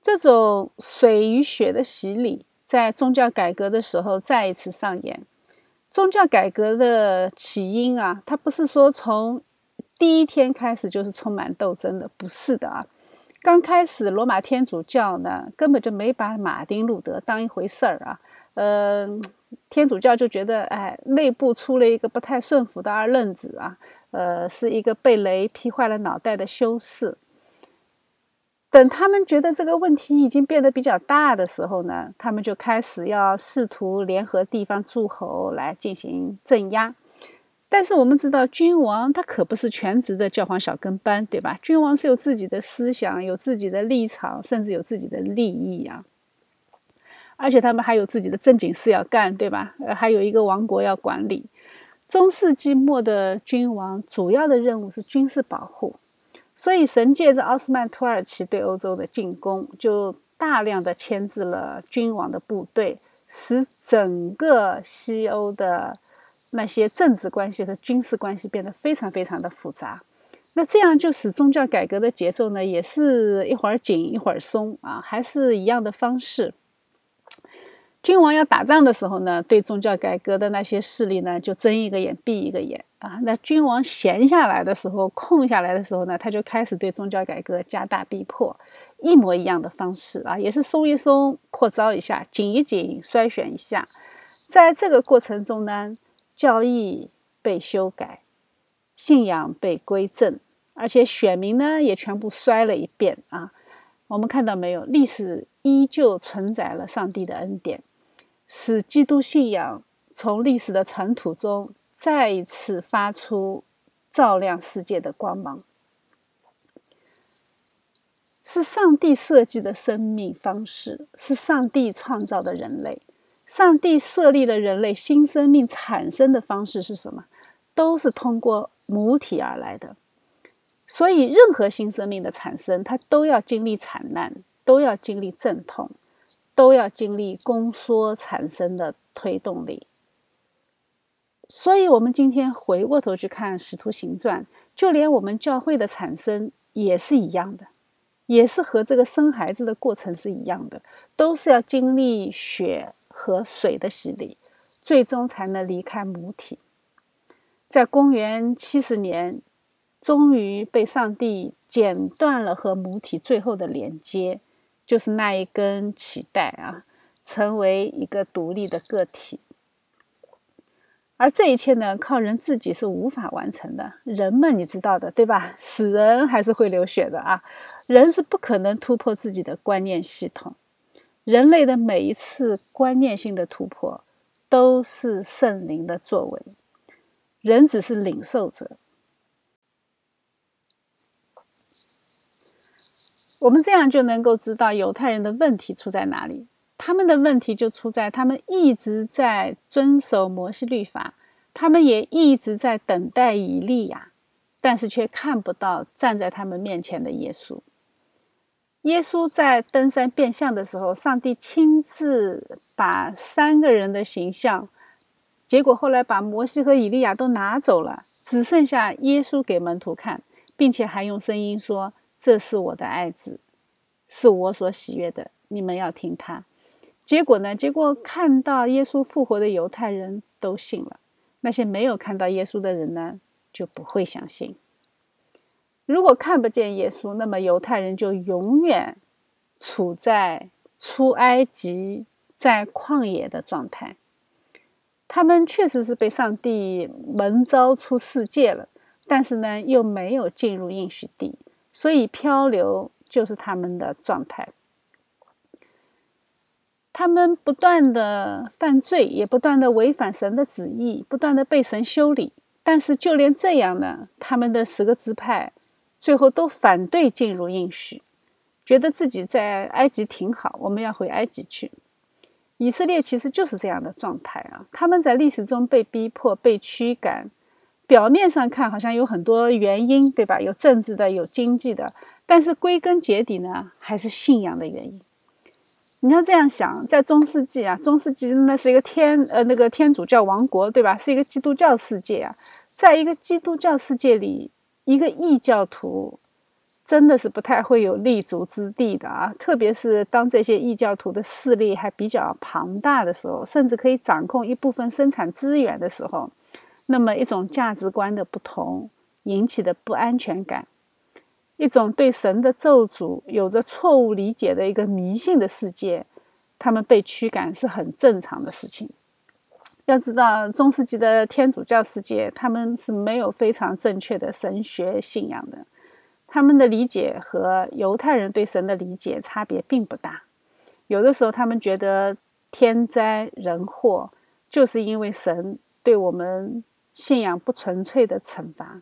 这种水与血的洗礼，在宗教改革的时候再一次上演。宗教改革的起因啊，它不是说从第一天开始就是充满斗争的，不是的啊。刚开始，罗马天主教呢，根本就没把马丁路德当一回事儿啊，嗯。天主教就觉得，哎，内部出了一个不太顺服的二愣子啊，呃，是一个被雷劈坏了脑袋的修士。等他们觉得这个问题已经变得比较大的时候呢，他们就开始要试图联合地方诸侯来进行镇压。但是我们知道，君王他可不是全职的教皇小跟班，对吧？君王是有自己的思想，有自己的立场，甚至有自己的利益呀。而且他们还有自己的正经事要干，对吧？呃，还有一个王国要管理。中世纪末的君王主要的任务是军事保护，所以神借着奥斯曼土耳其对欧洲的进攻，就大量的牵制了君王的部队，使整个西欧的那些政治关系和军事关系变得非常非常的复杂。那这样就使宗教改革的节奏呢，也是一会儿紧一会儿松啊，还是一样的方式。君王要打仗的时候呢，对宗教改革的那些势力呢，就睁一个眼闭一个眼啊。那君王闲下来的时候，空下来的时候呢，他就开始对宗教改革加大逼迫，一模一样的方式啊，也是松一松，扩招一下，紧一紧，筛选一下。在这个过程中呢，教义被修改，信仰被归正，而且选民呢也全部摔了一遍啊。我们看到没有？历史依旧承载了上帝的恩典。使基督信仰从历史的尘土中再一次发出照亮世界的光芒，是上帝设计的生命方式，是上帝创造的人类。上帝设立了人类新生命产生的方式是什么？都是通过母体而来的。所以，任何新生命的产生，它都要经历惨难，都要经历阵痛。都要经历宫缩产生的推动力，所以，我们今天回过头去看《使徒行传》，就连我们教会的产生也是一样的，也是和这个生孩子的过程是一样的，都是要经历血和水的洗礼，最终才能离开母体。在公元七十年，终于被上帝剪断了和母体最后的连接，就是那一根脐带啊，成为一个独立的个体。而这一切呢，靠人自己是无法完成的。人们，你知道的，对吧？死人还是会流血的啊，人是不可能突破自己的观念系统。人类的每一次观念性的突破，都是圣灵的作为。人只是领受者。我们这样就能够知道犹太人的问题出在哪里。他们的问题就出在他们一直在遵守摩西律法，他们也一直在等待以利亚，但是却看不到站在他们面前的耶稣。耶稣在登山变相的时候，上帝亲自把三个人的形象。结果后来把摩西和以利亚都拿走了，只剩下耶稣给门徒看，并且还用声音说：“这是我的爱子，是我所喜悦的，你们要听他。”结果呢？结果看到耶稣复活的犹太人都信了，那些没有看到耶稣的人呢，就不会相信。如果看不见耶稣，那么犹太人就永远处在出埃及在旷野的状态。他们确实是被上帝蒙召出世界了，但是呢，又没有进入应许地，所以漂流就是他们的状态。他们不断的犯罪，也不断的违反神的旨意，不断的被神修理。但是就连这样呢，他们的十个支派最后都反对进入应许，觉得自己在埃及挺好，我们要回埃及去。以色列其实就是这样的状态啊！他们在历史中被逼迫、被驱赶，表面上看好像有很多原因，对吧？有政治的，有经济的，但是归根结底呢，还是信仰的原因。你要这样想，在中世纪啊，中世纪那是一个天呃那个天主教王国，对吧？是一个基督教世界啊，在一个基督教世界里，一个异教徒。真的是不太会有立足之地的啊！特别是当这些异教徒的势力还比较庞大的时候，甚至可以掌控一部分生产资源的时候，那么一种价值观的不同引起的不安全感，一种对神的咒诅有着错误理解的一个迷信的世界，他们被驱赶是很正常的事情。要知道，中世纪的天主教世界，他们是没有非常正确的神学信仰的。他们的理解和犹太人对神的理解差别并不大。有的时候，他们觉得天灾人祸就是因为神对我们信仰不纯粹的惩罚。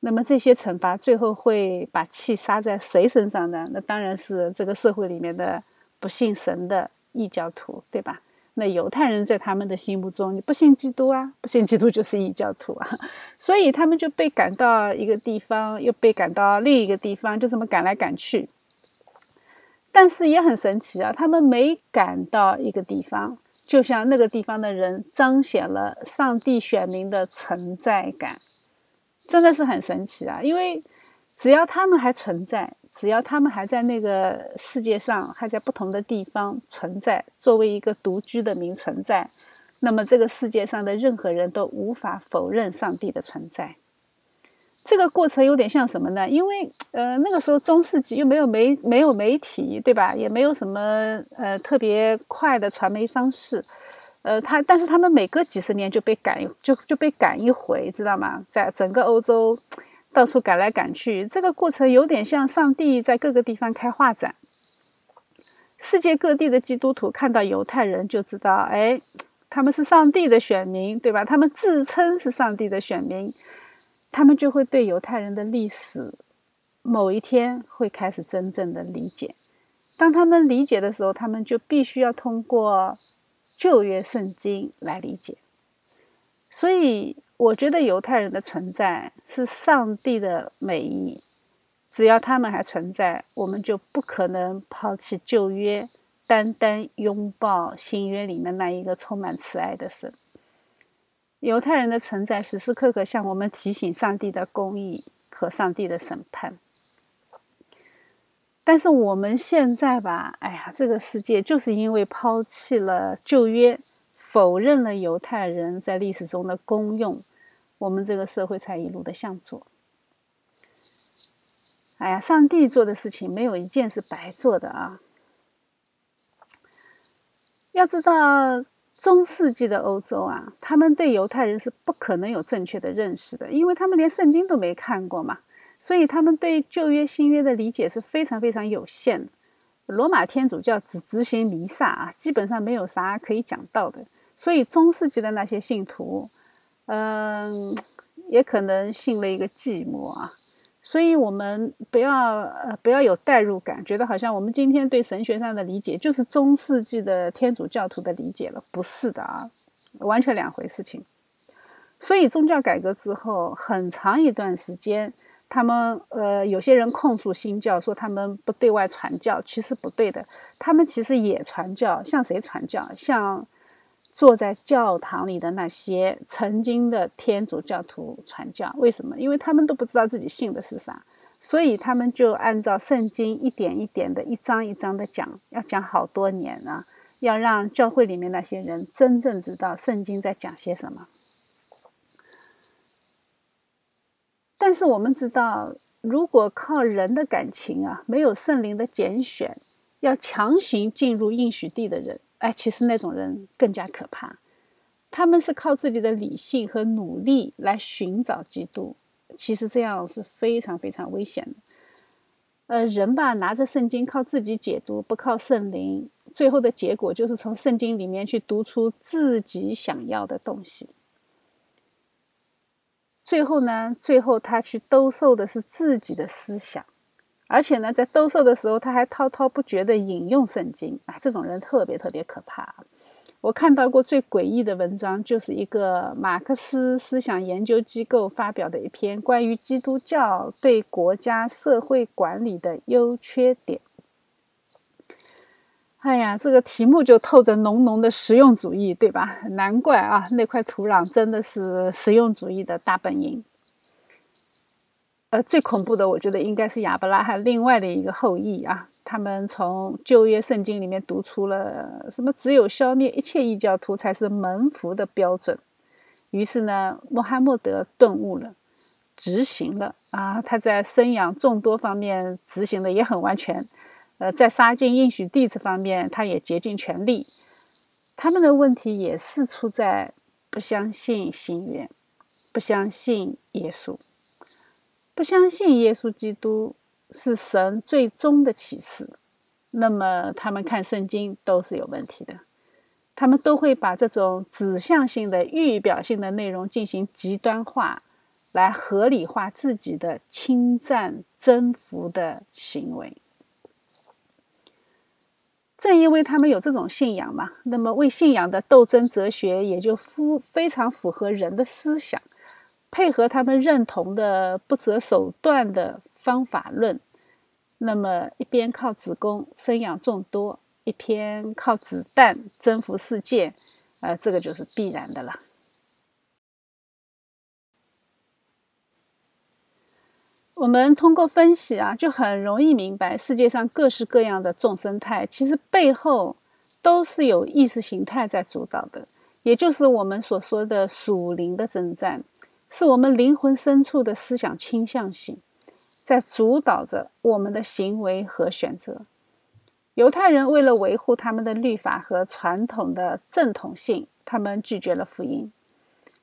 那么，这些惩罚最后会把气撒在谁身上呢？那当然是这个社会里面的不信神的异教徒，对吧？那犹太人在他们的心目中，你不信基督啊，不信基督就是异教徒啊，所以他们就被赶到一个地方，又被赶到另一个地方，就这么赶来赶去。但是也很神奇啊，他们每赶到一个地方，就像那个地方的人彰显了上帝选民的存在感，真的是很神奇啊！因为只要他们还存在。只要他们还在那个世界上，还在不同的地方存在，作为一个独居的民存在，那么这个世界上的任何人都无法否认上帝的存在。这个过程有点像什么呢？因为呃那个时候中世纪又没有媒没有媒体，对吧？也没有什么呃特别快的传媒方式，呃他但是他们每隔几十年就被赶就就被赶一回，知道吗？在整个欧洲。到处赶来赶去，这个过程有点像上帝在各个地方开画展。世界各地的基督徒看到犹太人，就知道，哎，他们是上帝的选民，对吧？他们自称是上帝的选民，他们就会对犹太人的历史，某一天会开始真正的理解。当他们理解的时候，他们就必须要通过旧约圣经来理解。所以。我觉得犹太人的存在是上帝的美意，只要他们还存在，我们就不可能抛弃旧约，单单拥抱新约里面那一个充满慈爱的神。犹太人的存在时时刻刻向我们提醒上帝的公义和上帝的审判。但是我们现在吧，哎呀，这个世界就是因为抛弃了旧约，否认了犹太人在历史中的功用，我们这个社会才一路的向左。哎呀，上帝做的事情没有一件是白做的啊！要知道，中世纪的欧洲啊，他们对犹太人是不可能有正确的认识的，因为他们连圣经都没看过嘛，所以他们对旧约、新约的理解是非常非常有限的。罗马天主教只执行弥撒啊，基本上没有啥可以讲到的，所以中世纪的那些信徒，嗯，也可能信了一个寂寞啊。所以，我们不要呃不要有代入感，觉得好像我们今天对神学上的理解就是中世纪的天主教徒的理解了，不是的啊，完全两回事情。所以，宗教改革之后，很长一段时间，他们呃有些人控诉新教，说他们不对外传教，其实不对的，他们其实也传教，向谁传教？向。坐在教堂里的那些曾经的天主教徒传教，为什么？因为他们都不知道自己信的是啥，所以他们就按照圣经一点一点的、一章一章的讲，要讲好多年啊，要让教会里面那些人真正知道圣经在讲些什么。但是我们知道，如果靠人的感情啊，没有圣灵的拣选，要强行进入应许地的人。哎，其实那种人更加可怕，他们是靠自己的理性和努力来寻找基督，其实这样是非常非常危险的。呃，人吧，拿着圣经靠自己解读，不靠圣灵，最后的结果就是从圣经里面去读出自己想要的东西。最后呢，最后他去兜售的是自己的思想。而且呢，在兜售的时候，他还滔滔不绝地引用圣经啊！这种人特别特别可怕。我看到过最诡异的文章，就是一个马克思思想研究机构发表的一篇关于基督教对国家社会管理的优缺点。哎呀，这个题目就透着浓浓的实用主义，对吧？难怪啊，那块土壤真的是实用主义的大本营。呃，最恐怖的，我觉得应该是亚伯拉罕另外的一个后裔啊。他们从旧约圣经里面读出了什么？只有消灭一切异教徒才是门福的标准。于是呢，穆罕默德顿悟了，执行了啊。他在生养众多方面执行的也很完全。呃，在杀尽应许地这方面，他也竭尽全力。他们的问题也是出在不相信新约，不相信耶稣。不相信耶稣基督是神最终的启示，那么他们看圣经都是有问题的。他们都会把这种指向性的、预表性的内容进行极端化，来合理化自己的侵占、征服的行为。正因为他们有这种信仰嘛，那么为信仰的斗争哲学也就符非常符合人的思想。配合他们认同的不择手段的方法论，那么一边靠子宫生养众多，一边靠子弹征服世界，呃，这个就是必然的了。我们通过分析啊，就很容易明白，世界上各式各样的众生态，其实背后都是有意识形态在主导的，也就是我们所说的属灵的征战。是我们灵魂深处的思想倾向性，在主导着我们的行为和选择。犹太人为了维护他们的律法和传统的正统性，他们拒绝了福音。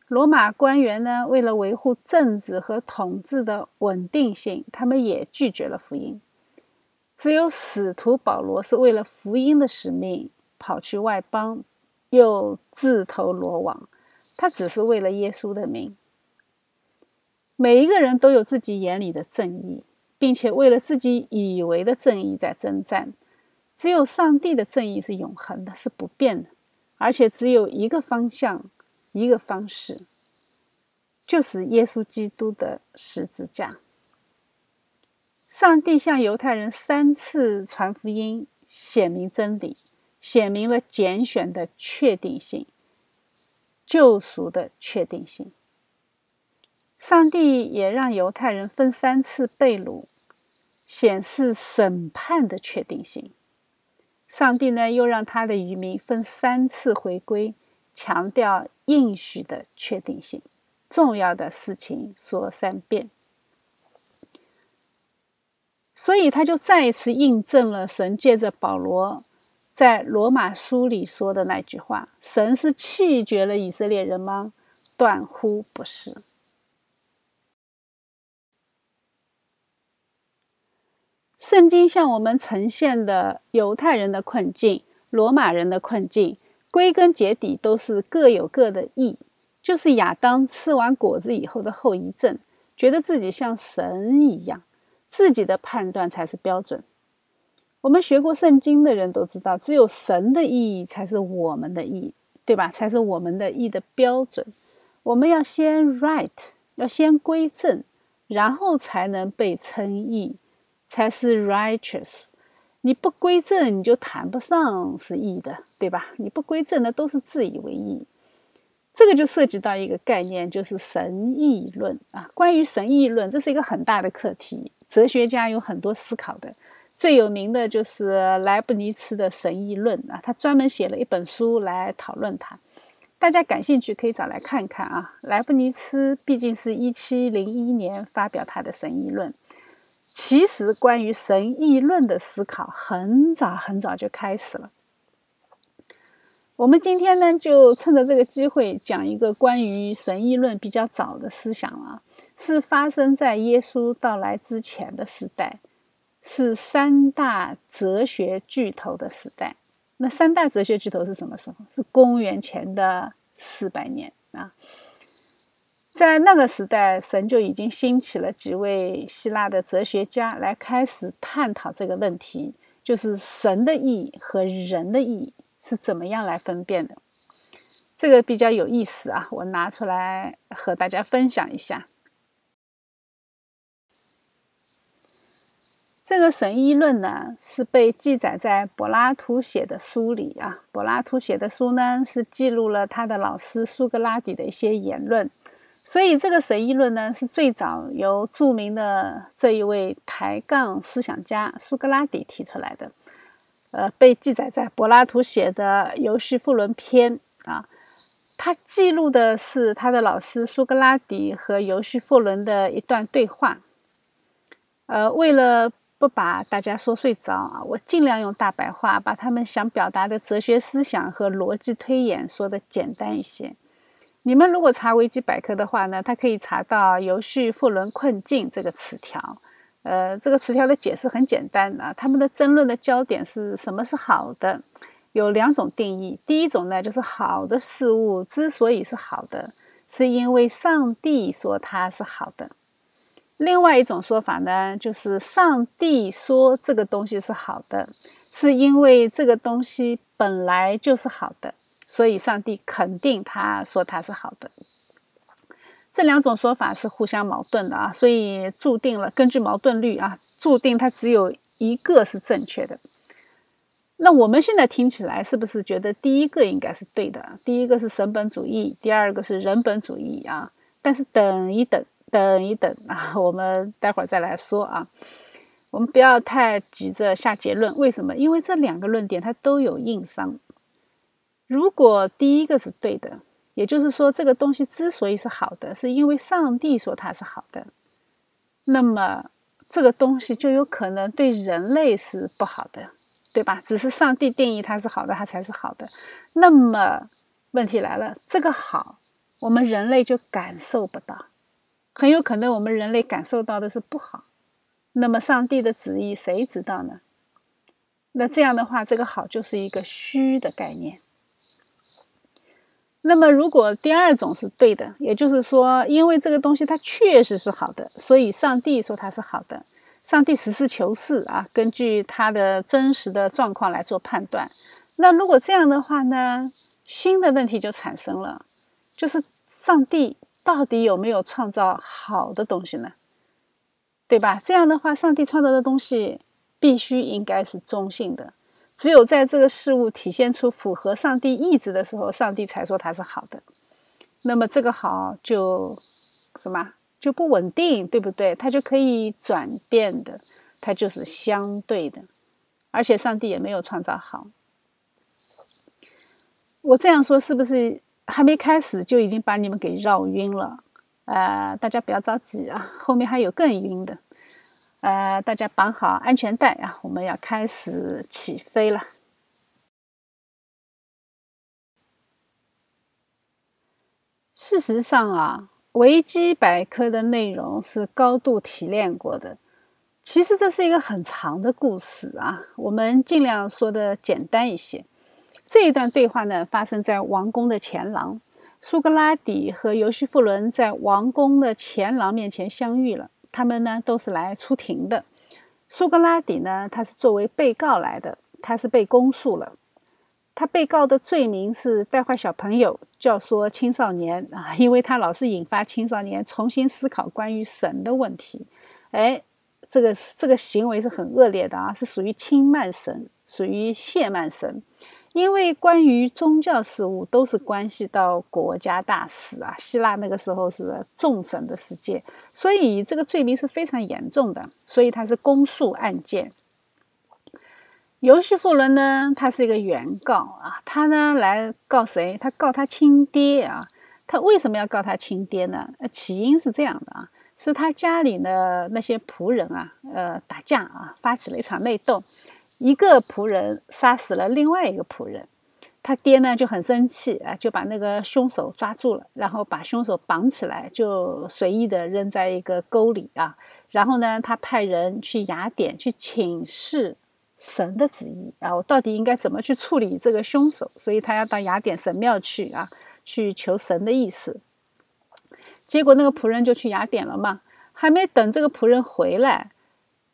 罗马官员呢，为了维护政治和统治的稳定性，他们也拒绝了福音。只有使徒保罗是为了福音的使命跑去外邦，又自投罗网。他只是为了耶稣的名。每一个人都有自己眼里的正义，并且为了自己以为的正义在征战。只有上帝的正义是永恒的，是不变的，而且只有一个方向，一个方式，就是耶稣基督的十字架。上帝向犹太人三次传福音，显明真理，显明了拣选的确定性。救赎的确定性。上帝也让犹太人分三次被掳，显示审判的确定性。上帝呢，又让他的渔民分三次回归，强调应许的确定性。重要的事情说三遍，所以他就再一次印证了神借着保罗在罗马书里说的那句话：“神是弃绝了以色列人吗？断乎不是。”圣经向我们呈现的犹太人的困境、罗马人的困境，归根结底都是各有各的义，就是亚当吃完果子以后的后遗症，觉得自己像神一样，自己的判断才是标准。我们学过圣经的人都知道，只有神的意义才是我们的意义，对吧？才是我们的义的标准。我们要先 right，要先归正，然后才能被称义。才是 righteous，你不归正，你就谈不上是义的，对吧？你不归正的都是自以为义，这个就涉及到一个概念，就是神义论啊。关于神义论，这是一个很大的课题，哲学家有很多思考的。最有名的就是莱布尼茨的神义论啊，他专门写了一本书来讨论它。大家感兴趣可以找来看看啊。莱布尼茨毕竟是一七零一年发表他的神义论。其实，关于神议论的思考，很早很早就开始了。我们今天呢，就趁着这个机会，讲一个关于神议论比较早的思想啊，是发生在耶稣到来之前的时代，是三大哲学巨头的时代。那三大哲学巨头是什么时候？是公元前的四百年啊。在那个时代，神就已经兴起了几位希腊的哲学家来开始探讨这个问题，就是神的意义和人的意义是怎么样来分辨的。这个比较有意思啊，我拿出来和大家分享一下。这个神医论呢，是被记载在柏拉图写的书里啊。柏拉图写的书呢，是记录了他的老师苏格拉底的一些言论。所以，这个神议论呢，是最早由著名的这一位抬杠思想家苏格拉底提出来的，呃，被记载在柏拉图写的《游叙复伦篇》啊。他记录的是他的老师苏格拉底和游叙复伦的一段对话。呃，为了不把大家说睡着啊，我尽量用大白话，把他们想表达的哲学思想和逻辑推演说的简单一些。你们如果查维基百科的话呢，它可以查到“游叙复轮困境”这个词条。呃，这个词条的解释很简单啊，他们的争论的焦点是什么是好的？有两种定义。第一种呢，就是好的事物之所以是好的，是因为上帝说它是好的。另外一种说法呢，就是上帝说这个东西是好的，是因为这个东西本来就是好的。所以，上帝肯定他说他是好的。这两种说法是互相矛盾的啊，所以注定了根据矛盾律啊，注定它只有一个是正确的。那我们现在听起来是不是觉得第一个应该是对的？第一个是神本主义，第二个是人本主义啊？但是等一等，等一等 啊，我们待会儿再来说啊。我们不要太急着下结论，为什么？因为这两个论点它都有硬伤。如果第一个是对的，也就是说，这个东西之所以是好的，是因为上帝说它是好的，那么这个东西就有可能对人类是不好的，对吧？只是上帝定义它是好的，它才是好的。那么问题来了，这个好，我们人类就感受不到，很有可能我们人类感受到的是不好。那么上帝的旨意谁知道呢？那这样的话，这个好就是一个虚的概念。那么，如果第二种是对的，也就是说，因为这个东西它确实是好的，所以上帝说它是好的。上帝实事求是啊，根据他的真实的状况来做判断。那如果这样的话呢，新的问题就产生了，就是上帝到底有没有创造好的东西呢？对吧？这样的话，上帝创造的东西必须应该是中性的。只有在这个事物体现出符合上帝意志的时候，上帝才说它是好的。那么这个好就什么就不稳定，对不对？它就可以转变的，它就是相对的，而且上帝也没有创造好。我这样说是不是还没开始就已经把你们给绕晕了？呃，大家不要着急啊，后面还有更晕的。呃，大家绑好安全带啊，我们要开始起飞了。事实上啊，维基百科的内容是高度提炼过的。其实这是一个很长的故事啊，我们尽量说的简单一些。这一段对话呢，发生在王宫的前廊，苏格拉底和尤西弗伦在王宫的前廊面前相遇了。他们呢，都是来出庭的。苏格拉底呢，他是作为被告来的，他是被公诉了。他被告的罪名是带坏小朋友、教唆青少年啊，因为他老是引发青少年重新思考关于神的问题。哎，这个这个行为是很恶劣的啊，是属于轻慢神，属于亵慢神。因为关于宗教事务都是关系到国家大事啊，希腊那个时候是众神的世界，所以这个罪名是非常严重的，所以他是公诉案件。尤西弗伦呢，他是一个原告啊，他呢来告谁？他告他亲爹啊。他为什么要告他亲爹呢？起因是这样的啊，是他家里的那些仆人啊，呃，打架啊，发起了一场内斗。一个仆人杀死了另外一个仆人，他爹呢就很生气啊，就把那个凶手抓住了，然后把凶手绑起来，就随意的扔在一个沟里啊。然后呢，他派人去雅典去请示神的旨意啊，我到底应该怎么去处理这个凶手？所以他要到雅典神庙去啊，去求神的意思。结果那个仆人就去雅典了嘛，还没等这个仆人回来。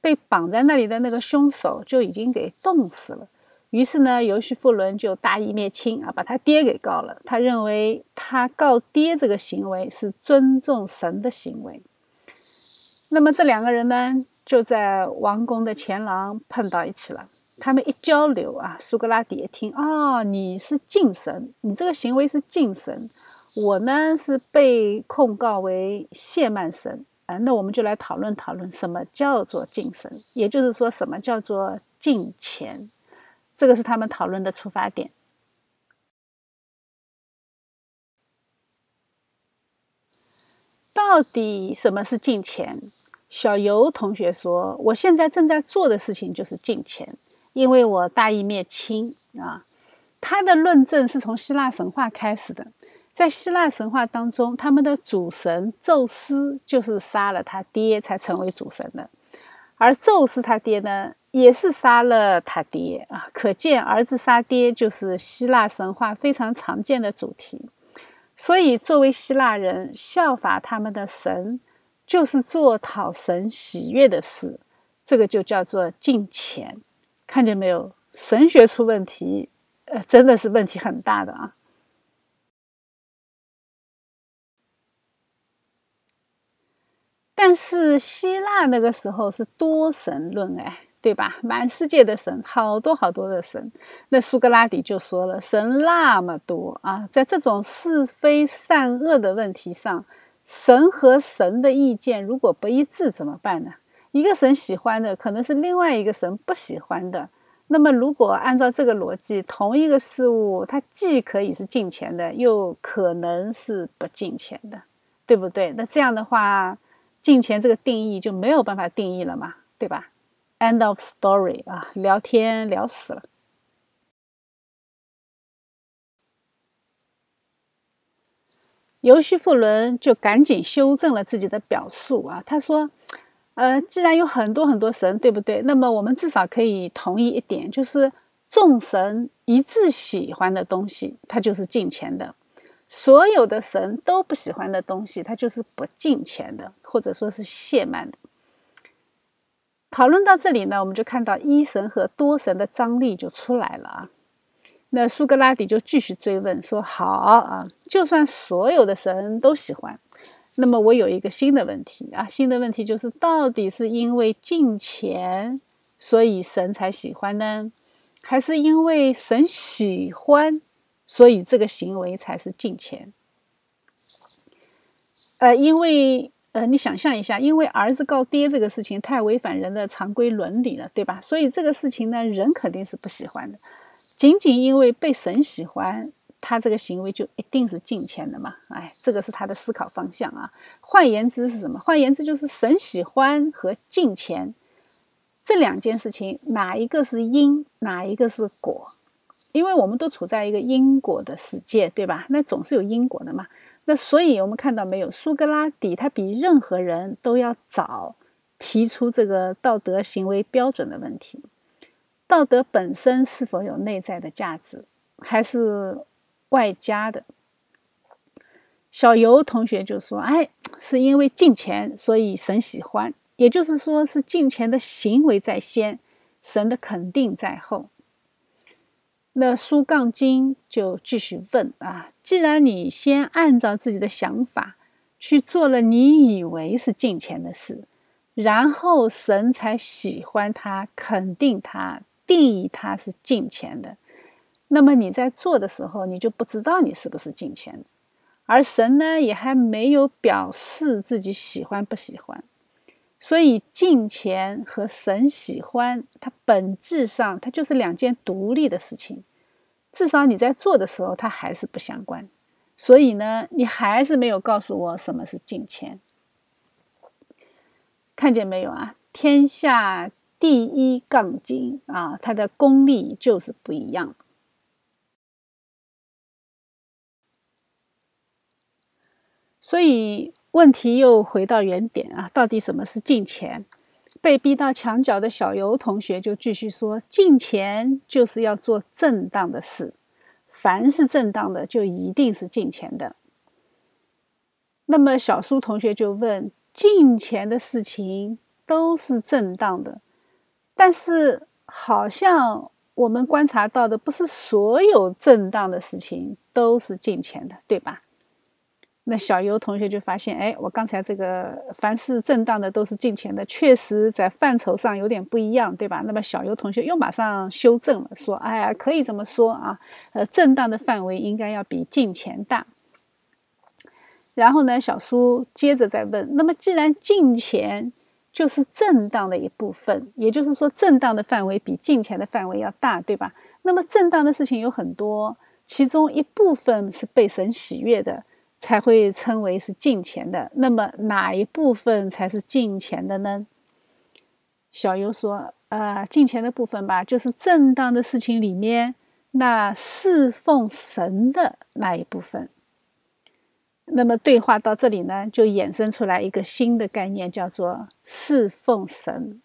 被绑在那里的那个凶手就已经给冻死了。于是呢，尤西弗伦就大义灭亲啊，把他爹给告了。他认为他告爹这个行为是尊重神的行为。那么这两个人呢，就在王宫的前廊碰到一起了。他们一交流啊，苏格拉底一听啊，你是敬神，你这个行为是敬神，我呢是被控告为亵慢神。那我们就来讨论讨论什么叫做敬神，也就是说什么叫做敬钱，这个是他们讨论的出发点。到底什么是敬钱？小游同学说，我现在正在做的事情就是敬钱，因为我大义灭亲啊。他的论证是从希腊神话开始的。在希腊神话当中，他们的主神宙斯就是杀了他爹才成为主神的，而宙斯他爹呢，也是杀了他爹啊。可见儿子杀爹就是希腊神话非常常见的主题。所以，作为希腊人，效法他们的神，就是做讨神喜悦的事，这个就叫做敬虔。看见没有？神学出问题，呃，真的是问题很大的啊。但是希腊那个时候是多神论，哎，对吧？满世界的神，好多好多的神。那苏格拉底就说了，神那么多啊，在这种是非善恶的问题上，神和神的意见如果不一致怎么办呢？一个神喜欢的可能是另外一个神不喜欢的。那么如果按照这个逻辑，同一个事物，它既可以是进钱的，又可能是不进钱的，对不对？那这样的话。金钱这个定义就没有办法定义了嘛，对吧？End of story 啊，聊天聊死了。尤西弗伦就赶紧修正了自己的表述啊，他说：“呃，既然有很多很多神，对不对？那么我们至少可以同意一点，就是众神一致喜欢的东西，它就是金钱的。”所有的神都不喜欢的东西，它就是不敬虔的，或者说是亵慢的。讨论到这里呢，我们就看到一神和多神的张力就出来了啊。那苏格拉底就继续追问说：“好啊，就算所有的神都喜欢，那么我有一个新的问题啊，新的问题就是，到底是因为敬虔，所以神才喜欢呢，还是因为神喜欢？”所以这个行为才是敬虔。呃，因为呃，你想象一下，因为儿子告爹这个事情太违反人的常规伦理了，对吧？所以这个事情呢，人肯定是不喜欢的。仅仅因为被神喜欢，他这个行为就一定是敬虔的嘛？哎，这个是他的思考方向啊。换言之是什么？换言之就是神喜欢和敬虔这两件事情，哪一个是因，哪一个是果？因为我们都处在一个因果的世界，对吧？那总是有因果的嘛。那所以我们看到没有，苏格拉底他比任何人都要早提出这个道德行为标准的问题：道德本身是否有内在的价值，还是外加的？小游同学就说：“哎，是因为敬钱，所以神喜欢，也就是说是敬钱的行为在先，神的肯定在后。”那苏杠精就继续问啊：“既然你先按照自己的想法去做了你以为是敬钱的事，然后神才喜欢他、肯定他、定义他是敬钱的，那么你在做的时候，你就不知道你是不是敬钱的，而神呢，也还没有表示自己喜欢不喜欢。”所以敬钱和神喜欢，它本质上它就是两件独立的事情。至少你在做的时候，它还是不相关。所以呢，你还是没有告诉我什么是敬钱。看见没有啊？天下第一杠精啊，他的功力就是不一样。所以。问题又回到原点啊，到底什么是进钱？被逼到墙角的小游同学就继续说：“进钱就是要做正当的事，凡是正当的，就一定是进钱的。”那么小苏同学就问：“进钱的事情都是正当的，但是好像我们观察到的，不是所有正当的事情都是进钱的，对吧？”那小游同学就发现，哎，我刚才这个凡是正当的都是进钱的，确实在范畴上有点不一样，对吧？那么小游同学又马上修正了，说，哎呀，可以这么说啊，呃，正当的范围应该要比进钱大。然后呢，小苏接着再问，那么既然进钱就是正当的一部分，也就是说，正当的范围比进钱的范围要大，对吧？那么正当的事情有很多，其中一部分是被神喜悦的。才会称为是敬钱的。那么哪一部分才是敬钱的呢？小优说：“呃，敬钱的部分吧，就是正当的事情里面那侍奉神的那一部分。”那么对话到这里呢，就衍生出来一个新的概念，叫做侍奉神。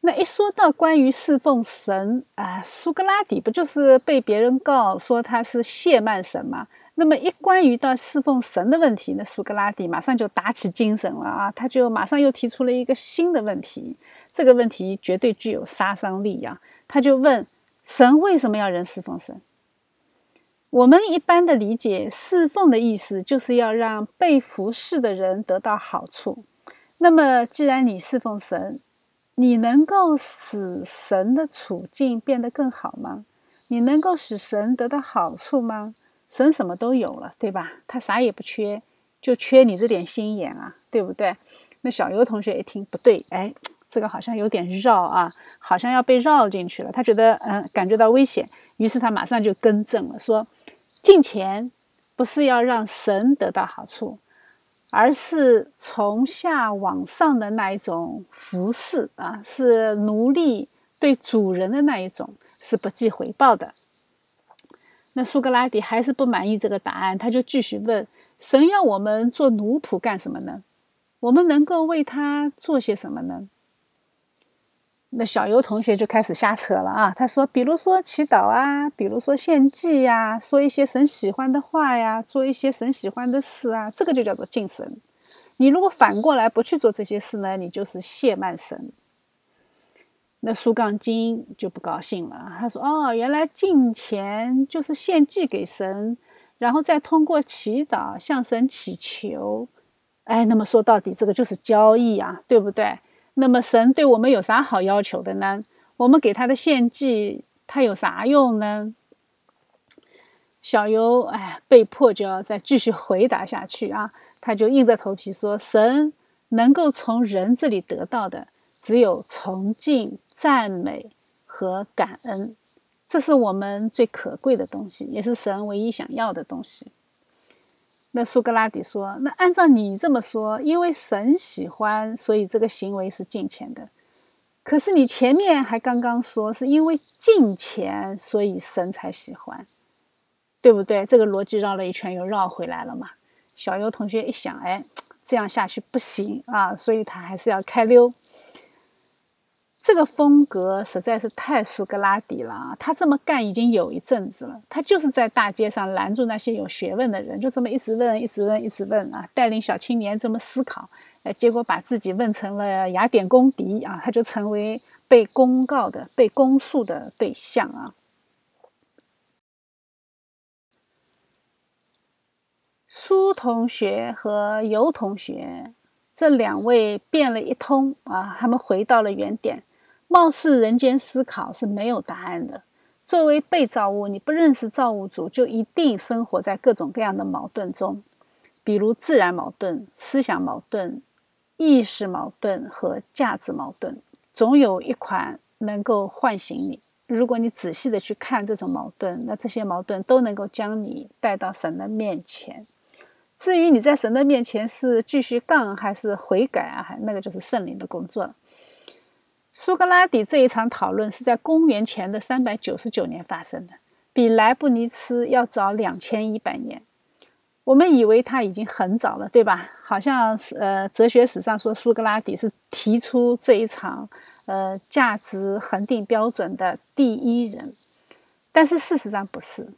那一说到关于侍奉神啊，苏格拉底不就是被别人告说他是谢曼神吗？那么一关于到侍奉神的问题，那苏格拉底马上就打起精神了啊，他就马上又提出了一个新的问题，这个问题绝对具有杀伤力呀！他就问神为什么要人侍奉神？我们一般的理解，侍奉的意思就是要让被服侍的人得到好处。那么既然你侍奉神，你能够使神的处境变得更好吗？你能够使神得到好处吗？神什么都有了，对吧？他啥也不缺，就缺你这点心眼啊，对不对？那小游同学一听不对，哎，这个好像有点绕啊，好像要被绕进去了。他觉得嗯，感觉到危险，于是他马上就更正了，说：进钱不是要让神得到好处。而是从下往上的那一种服侍啊，是奴隶对主人的那一种，是不计回报的。那苏格拉底还是不满意这个答案，他就继续问：神要我们做奴仆干什么呢？我们能够为他做些什么呢？那小游同学就开始瞎扯了啊！他说：“比如说祈祷啊，比如说献祭呀，说一些神喜欢的话呀，做一些神喜欢的事啊，这个就叫做敬神。你如果反过来不去做这些事呢，你就是亵慢神。”那苏杠精就不高兴了，他说：“哦，原来敬钱就是献祭给神，然后再通过祈祷向神祈求。哎，那么说到底，这个就是交易啊，对不对？”那么神对我们有啥好要求的呢？我们给他的献祭，他有啥用呢？小尤哎，被迫就要再继续回答下去啊！他就硬着头皮说：“神能够从人这里得到的，只有崇敬、赞美和感恩，这是我们最可贵的东西，也是神唯一想要的东西。”那苏格拉底说：“那按照你这么说，因为神喜欢，所以这个行为是敬虔的。可是你前面还刚刚说，是因为敬虔，所以神才喜欢，对不对？这个逻辑绕了一圈又绕回来了嘛？”小优同学一想，哎，这样下去不行啊，所以他还是要开溜。这个风格实在是太苏格拉底了啊！他这么干已经有一阵子了，他就是在大街上拦住那些有学问的人，就这么一直问、一直问、一直问啊，带领小青年这么思考，呃，结果把自己问成了雅典公敌啊，他就成为被公告的、被公诉的对象啊。苏同学和尤同学这两位变了一通啊，他们回到了原点。貌似人间思考是没有答案的。作为被造物，你不认识造物主，就一定生活在各种各样的矛盾中，比如自然矛盾、思想矛盾、意识矛盾和价值矛盾。总有一款能够唤醒你。如果你仔细的去看这种矛盾，那这些矛盾都能够将你带到神的面前。至于你在神的面前是继续杠还是悔改啊，还那个就是圣灵的工作了。苏格拉底这一场讨论是在公元前的三百九十九年发生的，比莱布尼茨要早两千一百年。我们以为他已经很早了，对吧？好像是呃，哲学史上说苏格拉底是提出这一场呃价值恒定标准的第一人，但是事实上不是。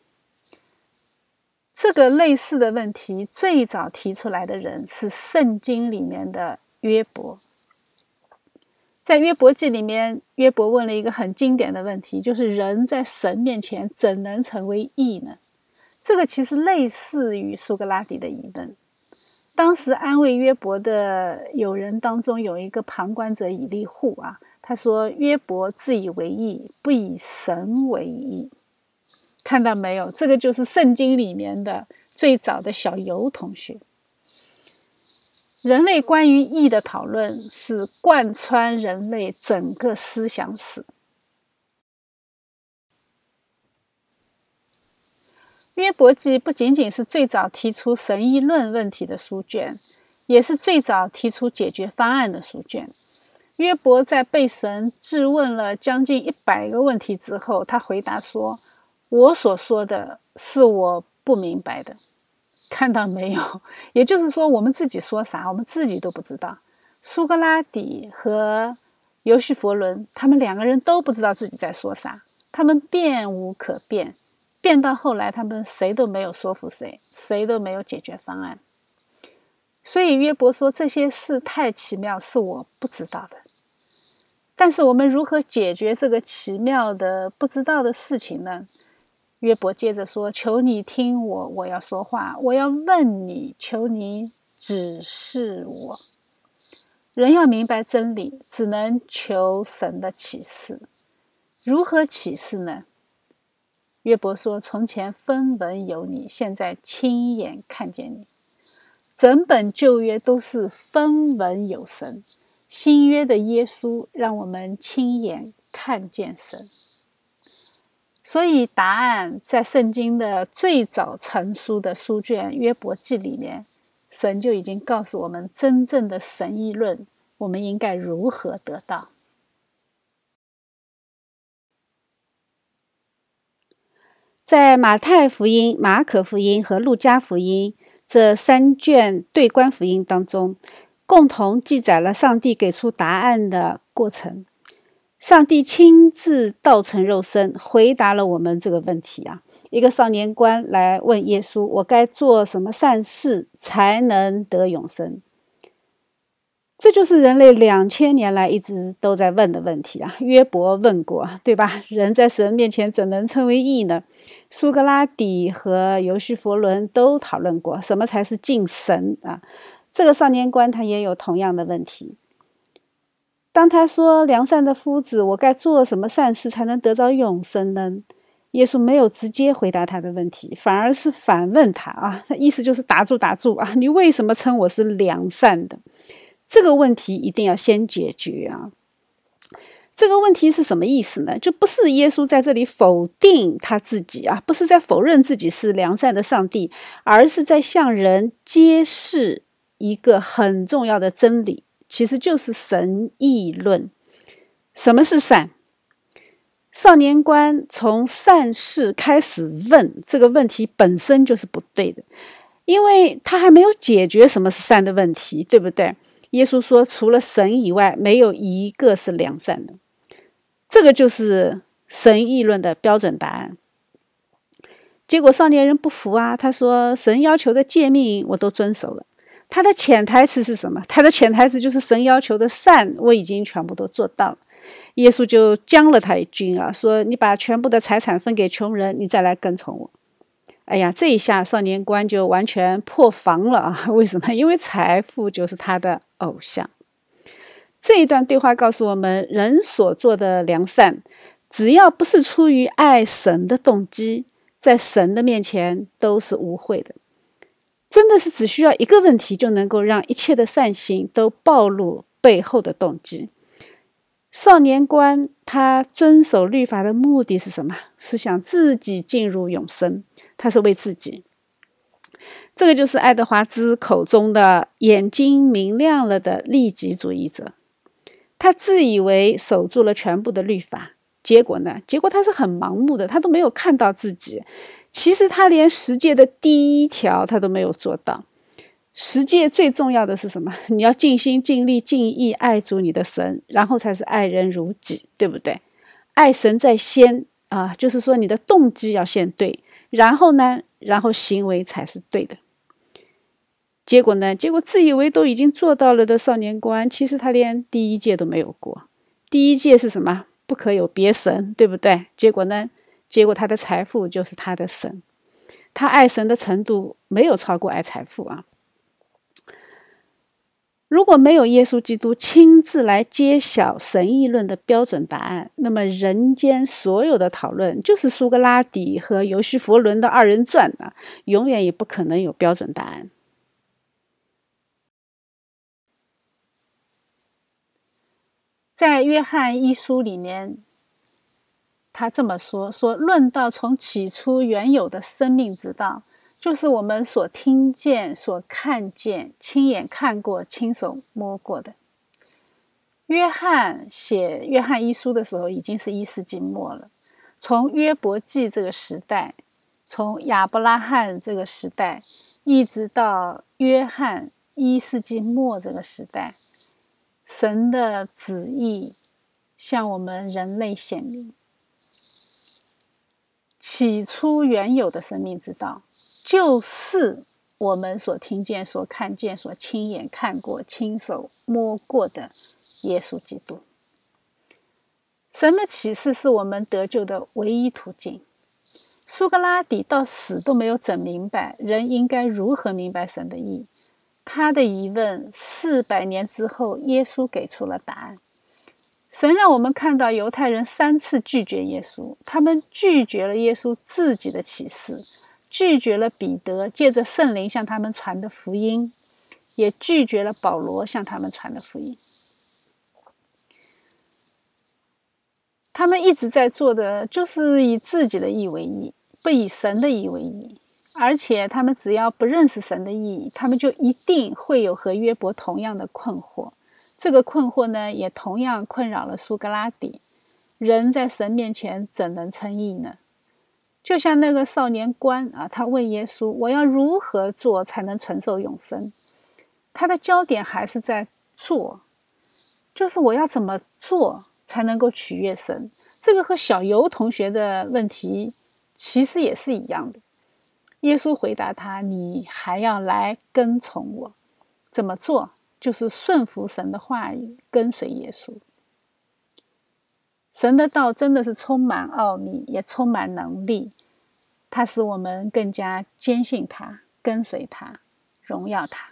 这个类似的问题最早提出来的人是圣经里面的约伯。在约伯记里面，约伯问了一个很经典的问题，就是人在神面前怎能成为义呢？这个其实类似于苏格拉底的疑问。当时安慰约伯的友人当中有一个旁观者以利户啊，他说：“约伯自以为义，不以神为义。”看到没有？这个就是圣经里面的最早的小游同学。人类关于义的讨论是贯穿人类整个思想史。约伯记不仅仅是最早提出神议论问题的书卷，也是最早提出解决方案的书卷。约伯在被神质问了将近一百个问题之后，他回答说：“我所说的是我不明白的。”看到没有？也就是说，我们自己说啥，我们自己都不知道。苏格拉底和尤西佛伦，他们两个人都不知道自己在说啥，他们辩无可辩，辩到后来，他们谁都没有说服谁，谁都没有解决方案。所以约伯说：“这些事太奇妙，是我不知道的。但是我们如何解决这个奇妙的不知道的事情呢？”约伯接着说：“求你听我，我要说话，我要问你，求你指示我。人要明白真理，只能求神的启示。如何启示呢？”约伯说：“从前分文有你，现在亲眼看见你。整本旧约都是分文有神，新约的耶稣让我们亲眼看见神。”所以，答案在圣经的最早成书的书卷《约伯记》里面，神就已经告诉我们真正的神议论，我们应该如何得到。在马太福音、马可福音和路加福音这三卷对观福音当中，共同记载了上帝给出答案的过程。上帝亲自道成肉身，回答了我们这个问题啊！一个少年官来问耶稣：“我该做什么善事才能得永生？”这就是人类两千年来一直都在问的问题啊！约伯问过，对吧？人在神面前怎能称为义呢？苏格拉底和尤西佛伦都讨论过，什么才是敬神啊？这个少年官他也有同样的问题。当他说：“良善的夫子，我该做什么善事才能得着永生呢？”耶稣没有直接回答他的问题，反而是反问他啊，他意思就是打住打住啊，你为什么称我是良善的？这个问题一定要先解决啊。这个问题是什么意思呢？就不是耶稣在这里否定他自己啊，不是在否认自己是良善的上帝，而是在向人揭示一个很重要的真理，其实就是神议论。什么是善？少年官从善事开始问这个问题本身就是不对的，因为他还没有解决什么是善的问题，对不对？耶稣说，除了神以外，没有一个是良善的。这个就是神议论的标准答案。结果少年人不服啊，他说：“神要求的诫命我都遵守了。”他的潜台词是什么？他的潜台词就是神要求的善我已经全部都做到了。耶稣就将了他一军啊，说：“你把全部的财产分给穷人，你再来跟从我。”哎呀，这一下少年官就完全破防了啊！为什么？因为财富就是他的偶像。这一段对话告诉我们，人所做的良善，只要不是出于爱神的动机，在神的面前都是无悔的。真的是只需要一个问题，就能够让一切的善行都暴露背后的动机。少年官他遵守律法的目的是什么？是想自己进入永生，他是为自己。这个就是爱德华兹口中的眼睛明亮了的利己主义者。他自以为守住了全部的律法，结果呢？结果他是很盲目的，他都没有看到自己。其实他连十诫的第一条他都没有做到。十诫最重要的是什么？你要尽心尽力尽意爱主你的神，然后才是爱人如己，对不对？爱神在先啊，就是说你的动机要先对，然后呢，然后行为才是对的。结果呢？结果自以为都已经做到了的少年官，其实他连第一届都没有过。第一届是什么？不可有别神，对不对？结果呢？结果他的财富就是他的神，他爱神的程度没有超过爱财富啊。如果没有耶稣基督亲自来揭晓神议论的标准答案，那么人间所有的讨论就是苏格拉底和尤西弗伦的二人转啊，永远也不可能有标准答案。在约翰一书里面，他这么说：说论到从起初原有的生命之道。就是我们所听见、所看见、亲眼看过、亲手摸过的。约翰写《约翰一书》的时候，已经是一世纪末了。从约伯记这个时代，从亚伯拉罕这个时代，一直到约翰一世纪末这个时代，神的旨意向我们人类显明。起初原有的生命之道。就是我们所听见、所看见、所亲眼看过、亲手摸过的耶稣基督。神的启示是我们得救的唯一途径。苏格拉底到死都没有整明白人应该如何明白神的意。他的疑问，四百年之后，耶稣给出了答案。神让我们看到犹太人三次拒绝耶稣，他们拒绝了耶稣自己的启示。拒绝了彼得借着圣灵向他们传的福音，也拒绝了保罗向他们传的福音。他们一直在做的就是以自己的意为意，不以神的意为意。而且他们只要不认识神的意义，他们就一定会有和约伯同样的困惑。这个困惑呢，也同样困扰了苏格拉底。人在神面前怎能称义呢？就像那个少年官啊，他问耶稣：“我要如何做才能承受永生？”他的焦点还是在做，就是我要怎么做才能够取悦神？这个和小游同学的问题其实也是一样的。耶稣回答他：“你还要来跟从我，怎么做？就是顺服神的话语，跟随耶稣。”神的道真的是充满奥秘，也充满能力，它使我们更加坚信他，跟随他，荣耀他。